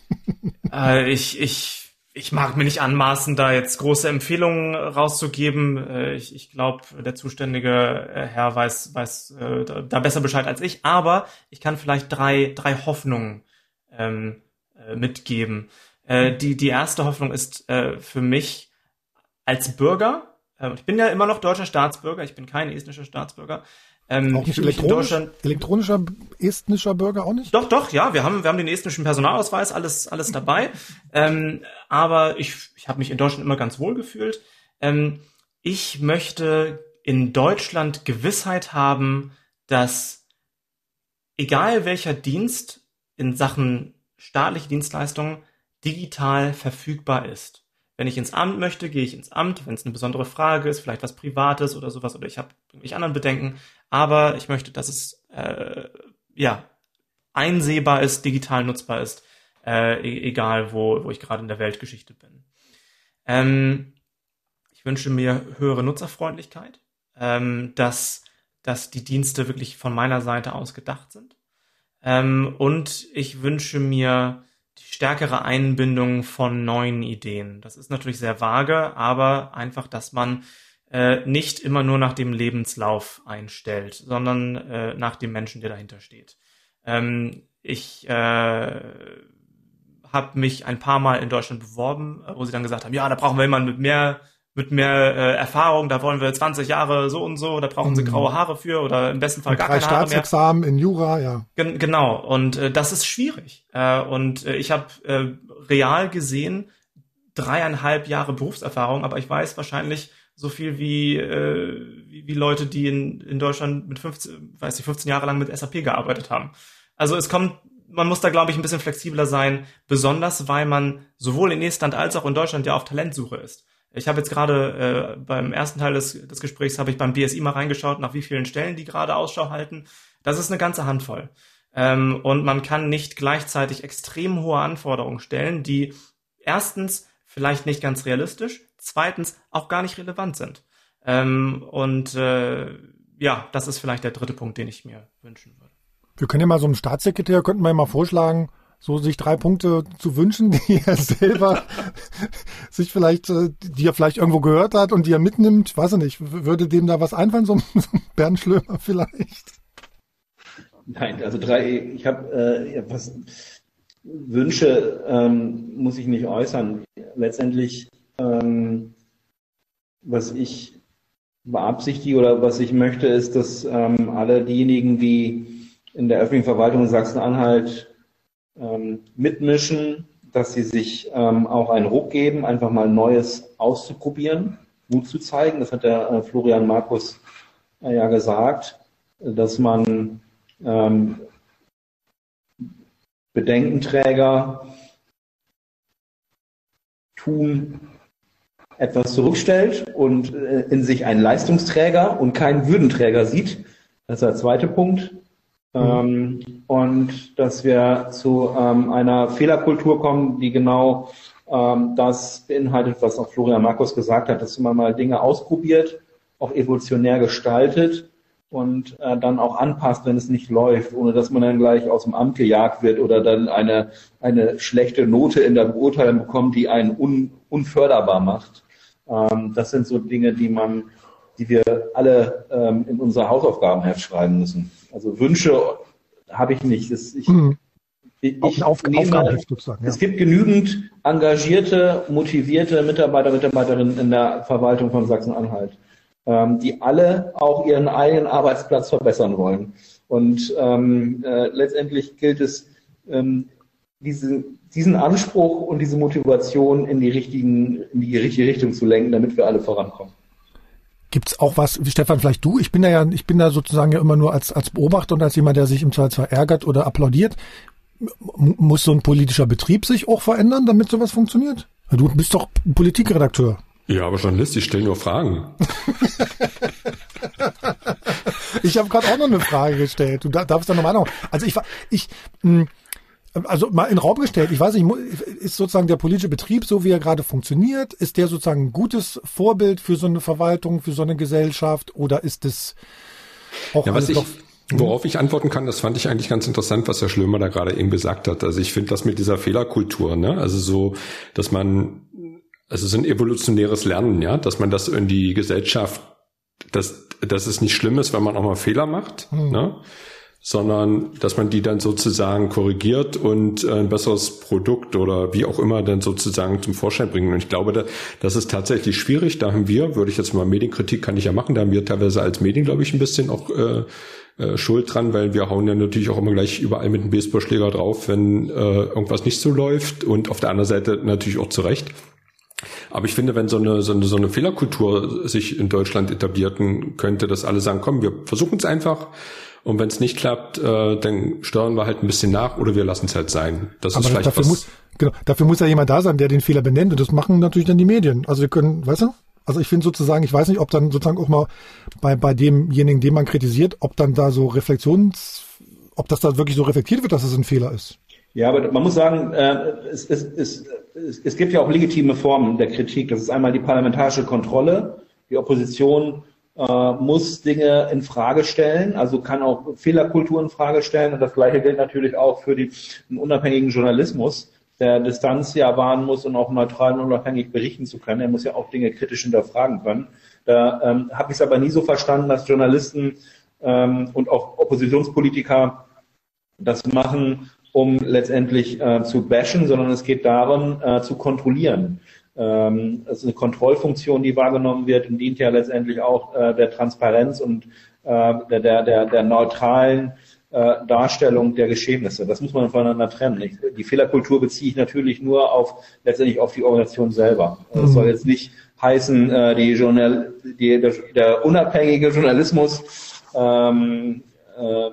äh, ich, ich ich mag mir nicht anmaßen, da jetzt große Empfehlungen rauszugeben. Äh, ich, ich glaube, der zuständige äh, Herr weiß, weiß äh, da besser Bescheid als ich. Aber ich kann vielleicht drei, drei Hoffnungen ähm, äh, mitgeben. Äh, die, die erste Hoffnung ist äh, für mich als Bürger, äh, ich bin ja immer noch deutscher Staatsbürger, ich bin kein estnischer Staatsbürger,
ähm, auch nicht elektronisch, elektronischer estnischer Bürger auch nicht?
Doch, doch, ja, wir haben, wir haben den estnischen Personalausweis, alles, alles dabei. ähm, aber ich, ich habe mich in Deutschland immer ganz wohl gefühlt. Ähm, ich möchte in Deutschland Gewissheit haben, dass egal welcher Dienst in Sachen staatliche Dienstleistungen digital verfügbar ist. Wenn ich ins Amt möchte, gehe ich ins Amt, wenn es eine besondere Frage ist, vielleicht was Privates oder sowas, oder ich habe irgendwelche anderen Bedenken, aber ich möchte, dass es äh, ja einsehbar ist, digital nutzbar ist, äh, e-, egal wo, wo ich gerade in der Weltgeschichte bin. Ähm, ich wünsche mir höhere Nutzerfreundlichkeit, ähm, dass, dass die Dienste wirklich von meiner Seite aus gedacht sind. Ähm, und ich wünsche mir stärkere Einbindung von neuen Ideen. Das ist natürlich sehr vage, aber einfach, dass man äh, nicht immer nur nach dem Lebenslauf einstellt, sondern äh, nach dem Menschen, der dahinter steht. Ähm, ich äh, habe mich ein paar Mal in Deutschland beworben, wo sie dann gesagt haben, ja, da brauchen wir jemanden mit mehr mit mehr äh, Erfahrung, da wollen wir 20 Jahre so und so, da brauchen sie
Mhm.
graue Haare für oder im besten Fall gar
Drei
keine Haare mehr.
Staatsexamen in Jura, ja.
Gen genau, und äh, das ist schwierig. Äh, und äh, ich habe äh, real gesehen dreieinhalb Jahre Berufserfahrung, aber ich weiß wahrscheinlich so viel wie, äh, wie, wie Leute, die in, in Deutschland mit 15, weiß ich, 15 Jahre lang mit SAP gearbeitet haben. Also es kommt, man muss da, glaube ich, ein bisschen flexibler sein, besonders weil man sowohl in Estland als auch in Deutschland ja auf Talentsuche ist. Ich habe jetzt gerade äh, beim ersten Teil des, des Gesprächs habe ich beim BSI mal reingeschaut, nach wie vielen Stellen die gerade Ausschau halten. Das ist eine ganze Handvoll. Ähm, und man kann nicht gleichzeitig extrem hohe Anforderungen stellen, die erstens vielleicht nicht ganz realistisch, zweitens auch gar nicht relevant sind. Ähm, und äh, ja, das ist vielleicht der dritte Punkt, den ich mir wünschen würde.
Wir können ja mal so einem Staatssekretär, könnten wir ja mal vorschlagen, so sich drei Punkte zu wünschen, die er selber sich vielleicht, äh, die er vielleicht irgendwo gehört hat und die er mitnimmt. Weiß ich nicht, w- würde dem da was einfallen, so, ein- Bernd Schlömer vielleicht?
Nein, also drei, ich habe äh, was Wünsche ähm, muss ich nicht äußern. Letztendlich, ähm, was ich beabsichtige oder was ich möchte, ist, dass ähm, alle diejenigen, die in der öffentlichen Verwaltung in Sachsen-Anhalt ähm, mitmischen, dass sie sich ähm, auch einen Ruck geben, einfach mal Neues auszuprobieren, Mut zu zeigen. Das hat der äh, Florian Markus äh, ja gesagt, dass man ähm, Bedenkenträger tun etwas zurückstellt und äh, in sich einen Leistungsträger und keinen Würdenträger sieht. Das ist der zweite Punkt. Ähm, und dass wir zu ähm, einer Fehlerkultur kommen, die genau ähm, das beinhaltet, was auch Florian Markus gesagt hat, dass man mal Dinge ausprobiert, auch evolutionär gestaltet und äh, dann auch anpasst, wenn es nicht läuft, ohne dass man dann gleich aus dem Amt gejagt wird oder dann eine, eine schlechte Note in der Beurteilung bekommt, die einen un, unförderbar macht. Ähm, das sind so Dinge, die man, die wir alle ähm, in unser Hausaufgabenheft schreiben müssen. Also Wünsche habe ich nicht. Das, ich,
Mhm.
ich,
Auf, auf,
nehme-
sozusagen. Ja.
es gibt genügend engagierte, motivierte Mitarbeiter, Mitarbeiterinnen in der Verwaltung von Sachsen-Anhalt, ähm, die alle auch ihren eigenen Arbeitsplatz verbessern wollen. Und ähm, äh, letztendlich gilt es, ähm, diese, diesen Anspruch und diese Motivation in die, richtigen, in die richtige Richtung zu lenken, damit wir alle vorankommen.
Gibt's auch was, wie Stefan, vielleicht du? Ich bin da ja, ich bin da sozusagen ja immer nur als, als Beobachter und als jemand, der sich im Zweifelsfall ärgert oder applaudiert. M muss so ein politischer Betrieb sich auch verändern, damit sowas funktioniert? Du bist doch Politikredakteur.
Ja, aber Journalist, ich stelle nur Fragen.
Ich habe gerade auch noch eine Frage gestellt. Du dar- darfst da nochmal noch. Also ich war, ich, mh, also mal in den Raum gestellt. Ich weiß nicht, ist sozusagen der politische Betrieb, so wie er gerade funktioniert, ist der sozusagen ein gutes Vorbild für so eine Verwaltung, für so eine Gesellschaft oder ist es auch
Ja, was ich,
noch
worauf ich antworten kann, das fand ich eigentlich ganz interessant, was Herr Schlömer da gerade eben gesagt hat. Also ich finde das mit dieser Fehlerkultur, ne? Also so, dass man, also so ein evolutionäres Lernen, ja, dass man das in die Gesellschaft, dass, dass es nicht schlimm ist, wenn man auch mal Fehler macht,
Hm.
ne? Sondern dass man die dann sozusagen korrigiert und äh, ein besseres Produkt oder wie auch immer dann sozusagen zum Vorschein bringen. Und ich glaube, da, das ist tatsächlich schwierig. Da haben wir, würde ich jetzt mal Medienkritik kann ich ja machen, da haben wir teilweise als Medien, glaube ich, ein bisschen auch äh, äh, Schuld dran, weil wir hauen ja natürlich auch immer gleich überall mit dem Baseballschläger drauf, wenn äh, irgendwas nicht so läuft und auf der anderen Seite natürlich auch zu Recht. Aber ich finde, wenn so eine, so eine, so eine Fehlerkultur sich in Deutschland etablierten könnte, dass alle sagen, komm, wir versuchen es einfach. Und wenn es nicht klappt, äh, dann steuern wir halt ein bisschen nach oder wir lassen es halt sein. Das
Aber
ist vielleicht
dafür
was.
muss, genau, dafür muss ja jemand da sein, der den Fehler benennt. Und das machen natürlich dann die Medien. Also wir können, weißt du? Also ich finde sozusagen, ich weiß nicht, ob dann sozusagen auch mal bei, bei demjenigen, den man kritisiert, ob dann da so Reflexions, ob das da wirklich so reflektiert wird, dass es ein Fehler ist.
Ja, aber man muss sagen, äh, es, es, es, es, es gibt ja auch legitime Formen der Kritik. Das ist einmal die parlamentarische Kontrolle. Die Opposition äh, muss Dinge in Frage stellen, also kann auch Fehlerkultur in Frage stellen. Und das Gleiche gilt natürlich auch für die, den unabhängigen Journalismus, der Distanz ja wahren muss und auch neutral und unabhängig berichten zu können. Er muss ja auch Dinge kritisch hinterfragen können. Da ähm, habe ich es aber nie so verstanden, dass Journalisten ähm, und auch Oppositionspolitiker das machen, um letztendlich äh, zu bashen, sondern es geht darum, äh, zu kontrollieren. Ähm, es ist eine Kontrollfunktion, die wahrgenommen wird und dient ja letztendlich auch äh, der Transparenz und äh, der, der, der, der neutralen äh, Darstellung der Geschehnisse. Das muss man voneinander trennen. Ich, die Fehlerkultur beziehe ich natürlich nur auf letztendlich auf die Organisation selber. Das mhm. soll jetzt nicht heißen, äh, die Journal, die, der, der unabhängige Journalismus ähm, äh,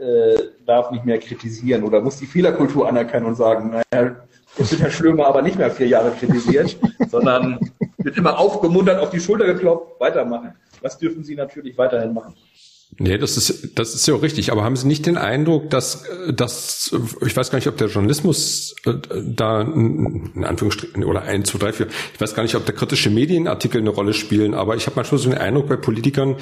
äh, darf nicht mehr kritisieren oder muss die Fehlerkultur anerkennen und sagen, naja, jetzt wird Herr Schlömer aber nicht mehr vier Jahre kritisiert, sondern wird immer aufgemuntert, auf die Schulter geklopft, weitermachen. Das dürfen Sie natürlich weiterhin machen.
Nee, das ist, das ist ja auch richtig. Aber haben Sie nicht den Eindruck, dass, dass ich weiß gar nicht, ob der Journalismus äh, da, in Anführungsstrichen, oder ein, zwei, drei, vier, ich weiß gar nicht, ob der kritische Medienartikel eine Rolle spielen, aber ich habe manchmal so den Eindruck bei Politikern,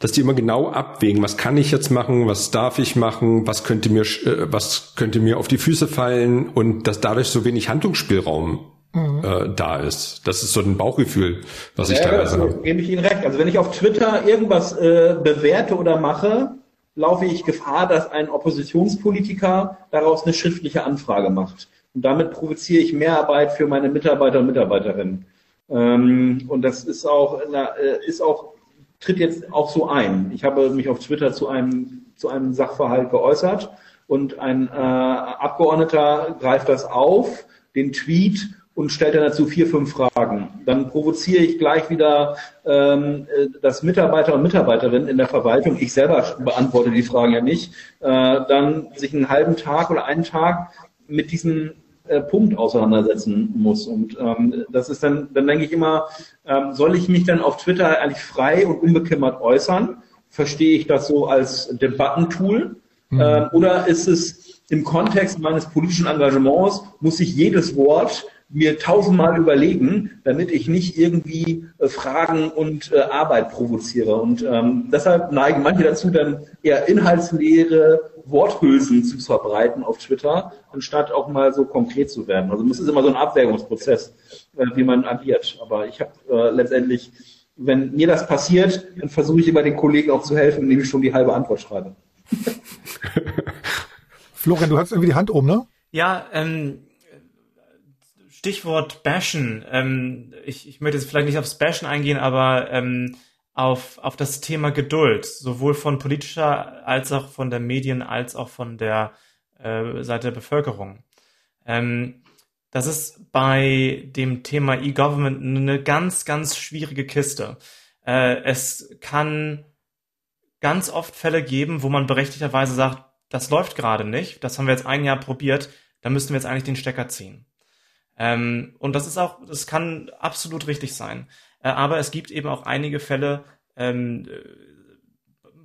dass die immer genau abwägen, was kann ich jetzt machen, was darf ich machen, was könnte mir, äh, was könnte mir auf die Füße fallen und dass dadurch so wenig Handlungsspielraum mhm. äh, da ist. Das ist so ein Bauchgefühl, was ja, ich teilweise
habe. Gebe ich Ihnen recht. Also wenn ich auf Twitter irgendwas äh, bewerte oder mache, laufe ich Gefahr, dass ein Oppositionspolitiker daraus eine schriftliche Anfrage macht. Und damit provoziere ich Mehrarbeit für meine Mitarbeiter und Mitarbeiterinnen. Ähm, und das ist auch, na, äh, ist auch tritt jetzt auch so ein. Ich habe mich auf Twitter zu einem, zu einem Sachverhalt geäußert und ein äh, Abgeordneter greift das auf, den Tweet und stellt dann dazu vier, fünf Fragen. Dann provoziere ich gleich wieder ähm, äh, dass Mitarbeiter und Mitarbeiterinnen in der Verwaltung, ich selber beantworte die Fragen ja nicht, äh, dann sich einen halben Tag oder einen Tag mit diesen äh, Punkt auseinandersetzen muss. Und ähm, das ist dann, dann denke ich immer, ähm, soll ich mich dann auf Twitter eigentlich frei und unbekümmert äußern? Verstehe ich das so als Debattentool? Mhm. Ähm, oder ist es im Kontext meines politischen Engagements, muss ich jedes Wort mir tausendmal überlegen, damit ich nicht irgendwie äh, Fragen und äh, Arbeit provoziere. Und ähm, deshalb neigen manche dazu, dann eher inhaltsleere Worthülsen zu verbreiten auf Twitter, anstatt auch mal so konkret zu werden. Also es ist immer so ein Abwägungsprozess, äh, wie man agiert. Aber ich habe äh, letztendlich, wenn mir das passiert, dann versuche ich immer den Kollegen auch zu helfen, indem ich schon die halbe Antwort schreibe.
Florian, du hast irgendwie die Hand oben, ne?
Ja, ähm, Stichwort Bashen. Ähm, ich, ich möchte jetzt vielleicht nicht aufs Bashen eingehen, aber ähm, auf, auf das Thema Geduld, sowohl von politischer als auch von der Medien als auch von der äh, Seite der Bevölkerung. Ähm, das ist bei dem Thema E-Government eine ganz, ganz schwierige Kiste. Äh, es kann ganz oft Fälle geben, wo man berechtigterweise sagt, das läuft gerade nicht, das haben wir jetzt ein Jahr probiert, da müssten wir jetzt eigentlich den Stecker ziehen. Ähm, und das ist auch, das kann absolut richtig sein. Äh, aber es gibt eben auch einige Fälle, ähm,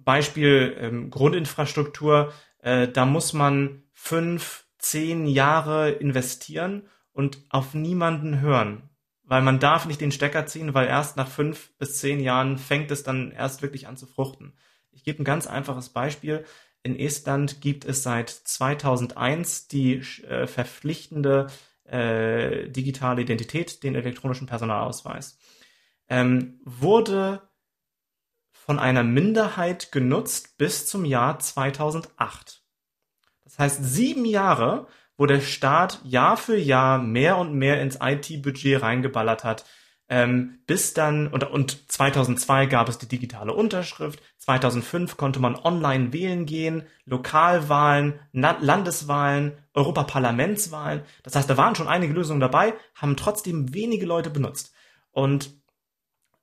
Beispiel ähm, Grundinfrastruktur, äh, da muss man fünf, zehn Jahre investieren und auf niemanden hören. Weil man darf nicht den Stecker ziehen, weil erst nach fünf bis zehn Jahren fängt es dann erst wirklich an zu fruchten. Ich gebe ein ganz einfaches Beispiel. In Estland gibt es seit 2001 die äh, verpflichtende äh, digitale Identität, den elektronischen Personalausweis, ähm, wurde von einer Minderheit genutzt bis zum Jahr 2008. Das heißt, sieben Jahre, wo der Staat Jahr für Jahr mehr und mehr ins IT-Budget reingeballert hat, ähm, bis dann, und, und 2002 gab es die digitale Unterschrift, 2005 konnte man online wählen gehen, Lokalwahlen, Na Landeswahlen, Europaparlamentswahlen. Das heißt, da waren schon einige Lösungen dabei, haben trotzdem wenige Leute benutzt. Und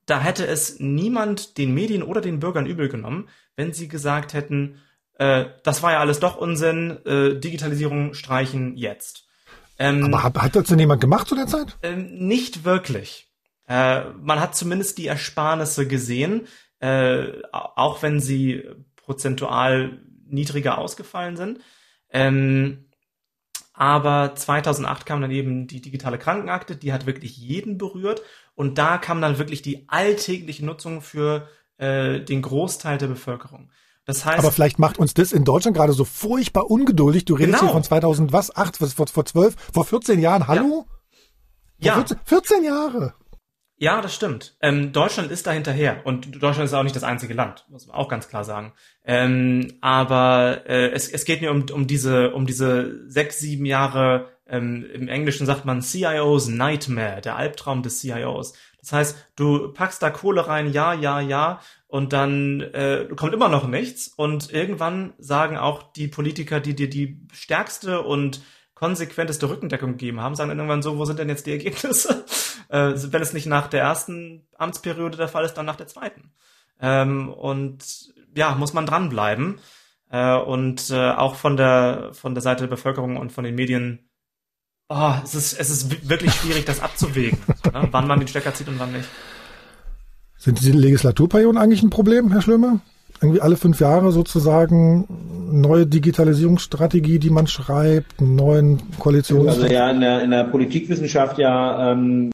da hätte es niemand den Medien oder den Bürgern übel genommen, wenn sie gesagt hätten, äh, das war ja alles doch Unsinn, äh, Digitalisierung streichen jetzt.
Ähm, Aber hat, hat das denn jemand gemacht zu der Zeit?
Ähm, nicht wirklich. Äh, man hat zumindest die Ersparnisse gesehen, äh, auch wenn sie prozentual niedriger ausgefallen sind. Ähm, aber 2008 kam dann eben die digitale Krankenakte, die hat wirklich jeden berührt. Und da kam dann wirklich die alltägliche Nutzung für äh, den Großteil der Bevölkerung. Das heißt,
aber vielleicht macht uns das in Deutschland gerade so furchtbar ungeduldig. Du redest genau. hier von 2000 was? 8, vor, vor 12, vor 14 Jahren. Hallo?
Ja.
ja. 14, 14 Jahre.
Ja, das stimmt. Ähm, Deutschland ist da hinterher und Deutschland ist auch nicht das einzige Land, muss man auch ganz klar sagen. Ähm, aber äh, es, es geht mir um, um diese um diese sechs, sieben Jahre ähm, im Englischen sagt man CIO's Nightmare, der Albtraum des CIOs. Das heißt, du packst da Kohle rein, ja, ja, ja, und dann äh, kommt immer noch nichts. Und irgendwann sagen auch die Politiker, die dir die stärkste und konsequenteste Rückendeckung gegeben haben, sagen irgendwann so, wo sind denn jetzt die Ergebnisse? Äh, wenn es nicht nach der ersten Amtsperiode der Fall ist, dann nach der zweiten. Ähm, und ja, muss man dranbleiben. Äh, und äh, auch von der von der Seite der Bevölkerung und von den Medien oh, es ist, es ist wirklich schwierig, das abzuwägen, so, ne? wann man den Stecker zieht und wann nicht.
Sind die Legislaturperioden eigentlich ein Problem, Herr Schlömer? Irgendwie alle fünf Jahre sozusagen neue Digitalisierungsstrategie, die man schreibt, einen neuen Koalitions...
Also ja, in der, in der Politikwissenschaft ja ähm,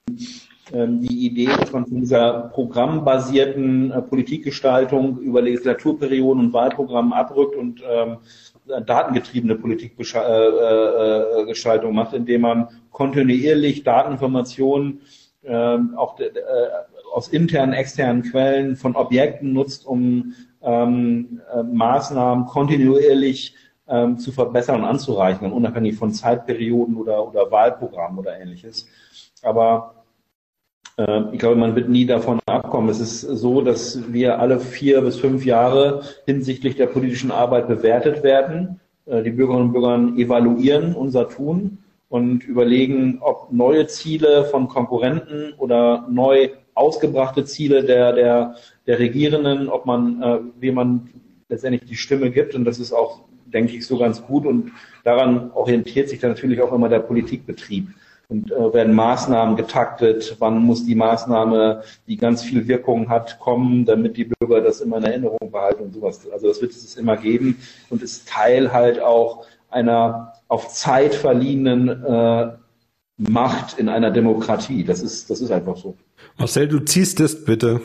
ähm, die Idee, dass man von dieser programmbasierten äh, Politikgestaltung über Legislaturperioden und Wahlprogrammen abrückt und ähm, datengetriebene Politikgestaltung macht, indem man kontinuierlich Dateninformationen ähm, auch äh, aus internen, externen Quellen von Objekten nutzt, um ähm, äh, Maßnahmen kontinuierlich ähm, zu verbessern und anzureichen, unabhängig von Zeitperioden oder, oder Wahlprogrammen oder ähnliches. Aber äh, ich glaube, man wird nie davon abkommen. Es ist so, dass wir alle vier bis fünf Jahre hinsichtlich der politischen Arbeit bewertet werden. Äh, die Bürgerinnen und Bürger evaluieren unser Tun und überlegen, ob neue Ziele von Konkurrenten oder neu ausgebrachte Ziele der, der, der Regierenden, ob man, äh, wie man letztendlich die Stimme gibt. Und das ist auch, denke ich, so ganz gut. Und daran orientiert sich dann natürlich auch immer der Politikbetrieb und äh, werden Maßnahmen getaktet, wann muss die Maßnahme, die ganz viel Wirkung hat, kommen, damit die Bürger das immer in Erinnerung behalten und sowas. Also das wird es immer geben und ist Teil halt auch einer auf Zeit verliehenen äh, Macht in einer Demokratie. Das ist, das ist einfach so.
Marcel, du ziehst es bitte.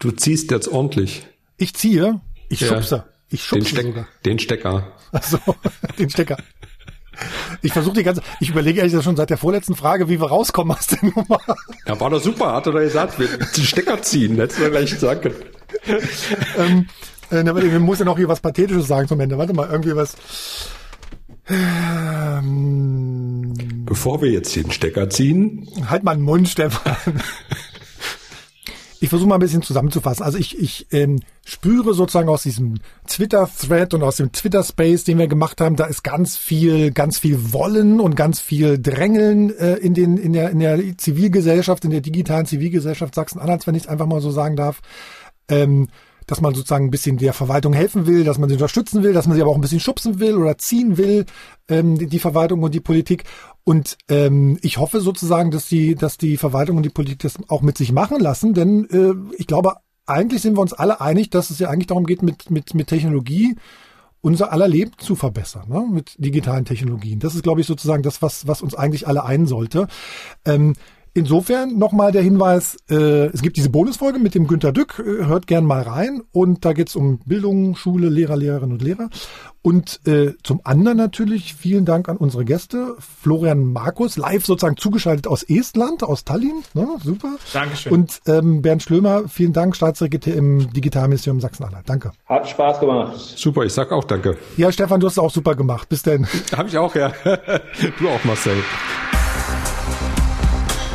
Du ziehst jetzt ordentlich.
Ich ziehe? Ich ja. schubse. Ich schubse
den, Steck, sogar. den Stecker.
Also den Stecker. Ich versuche die ganze, ich überlege ehrlich schon seit der vorletzten Frage, wie wir rauskommen aus der Nummer.
Ja, war doch super, hat er doch gesagt, wir den Stecker ziehen, hättest du gleich sagen können.
ähm, äh, wir muss ja noch hier was Pathetisches sagen zum Ende. Warte mal, irgendwie was.
Ähm, Bevor wir jetzt den Stecker ziehen.
Halt mal den Mund, Stefan. Ich versuche mal ein bisschen zusammenzufassen. Also ich, ich ähm, spüre sozusagen aus diesem Twitter-Thread und aus dem Twitter-Space, den wir gemacht haben, da ist ganz viel, ganz viel Wollen und ganz viel Drängeln äh, in, den, in, der, in der Zivilgesellschaft, in der digitalen Zivilgesellschaft Sachsen-Anhalts, wenn ich es einfach mal so sagen darf. Ähm, dass man sozusagen ein bisschen der Verwaltung helfen will, dass man sie unterstützen will, dass man sie aber auch ein bisschen schubsen will oder ziehen will, ähm, die, Verwaltung und die Politik. Und ähm, ich hoffe sozusagen, dass die, dass die Verwaltung und die Politik das auch mit sich machen lassen, denn äh, ich glaube, eigentlich sind wir uns alle einig, dass es ja eigentlich darum geht, mit, mit, mit Technologie unser aller Leben zu verbessern, ne? mit digitalen Technologien. Das ist, glaube ich, sozusagen das, was, was uns eigentlich alle ein sollte. Ähm, Insofern nochmal der Hinweis, äh, es gibt diese Bonusfolge mit dem Günter Dück, äh, hört gern mal rein. Und da geht's um Bildung, Schule, Lehrer, Lehrerinnen und Lehrer. Und äh, zum anderen natürlich vielen Dank an unsere Gäste. Florian Markus, live sozusagen zugeschaltet aus Estland, aus Tallinn. Ne? Super.
Dankeschön.
Und ähm, Bernd Schlömer, vielen Dank, Staatssekretär im Digitalministerium Sachsen-Anhalt. Danke.
Hat Spaß gemacht.
Super, ich sag auch danke.
Ja, Stefan, du hast es auch super gemacht. Bis denn.
Hab ich auch, ja. du auch, Marcel.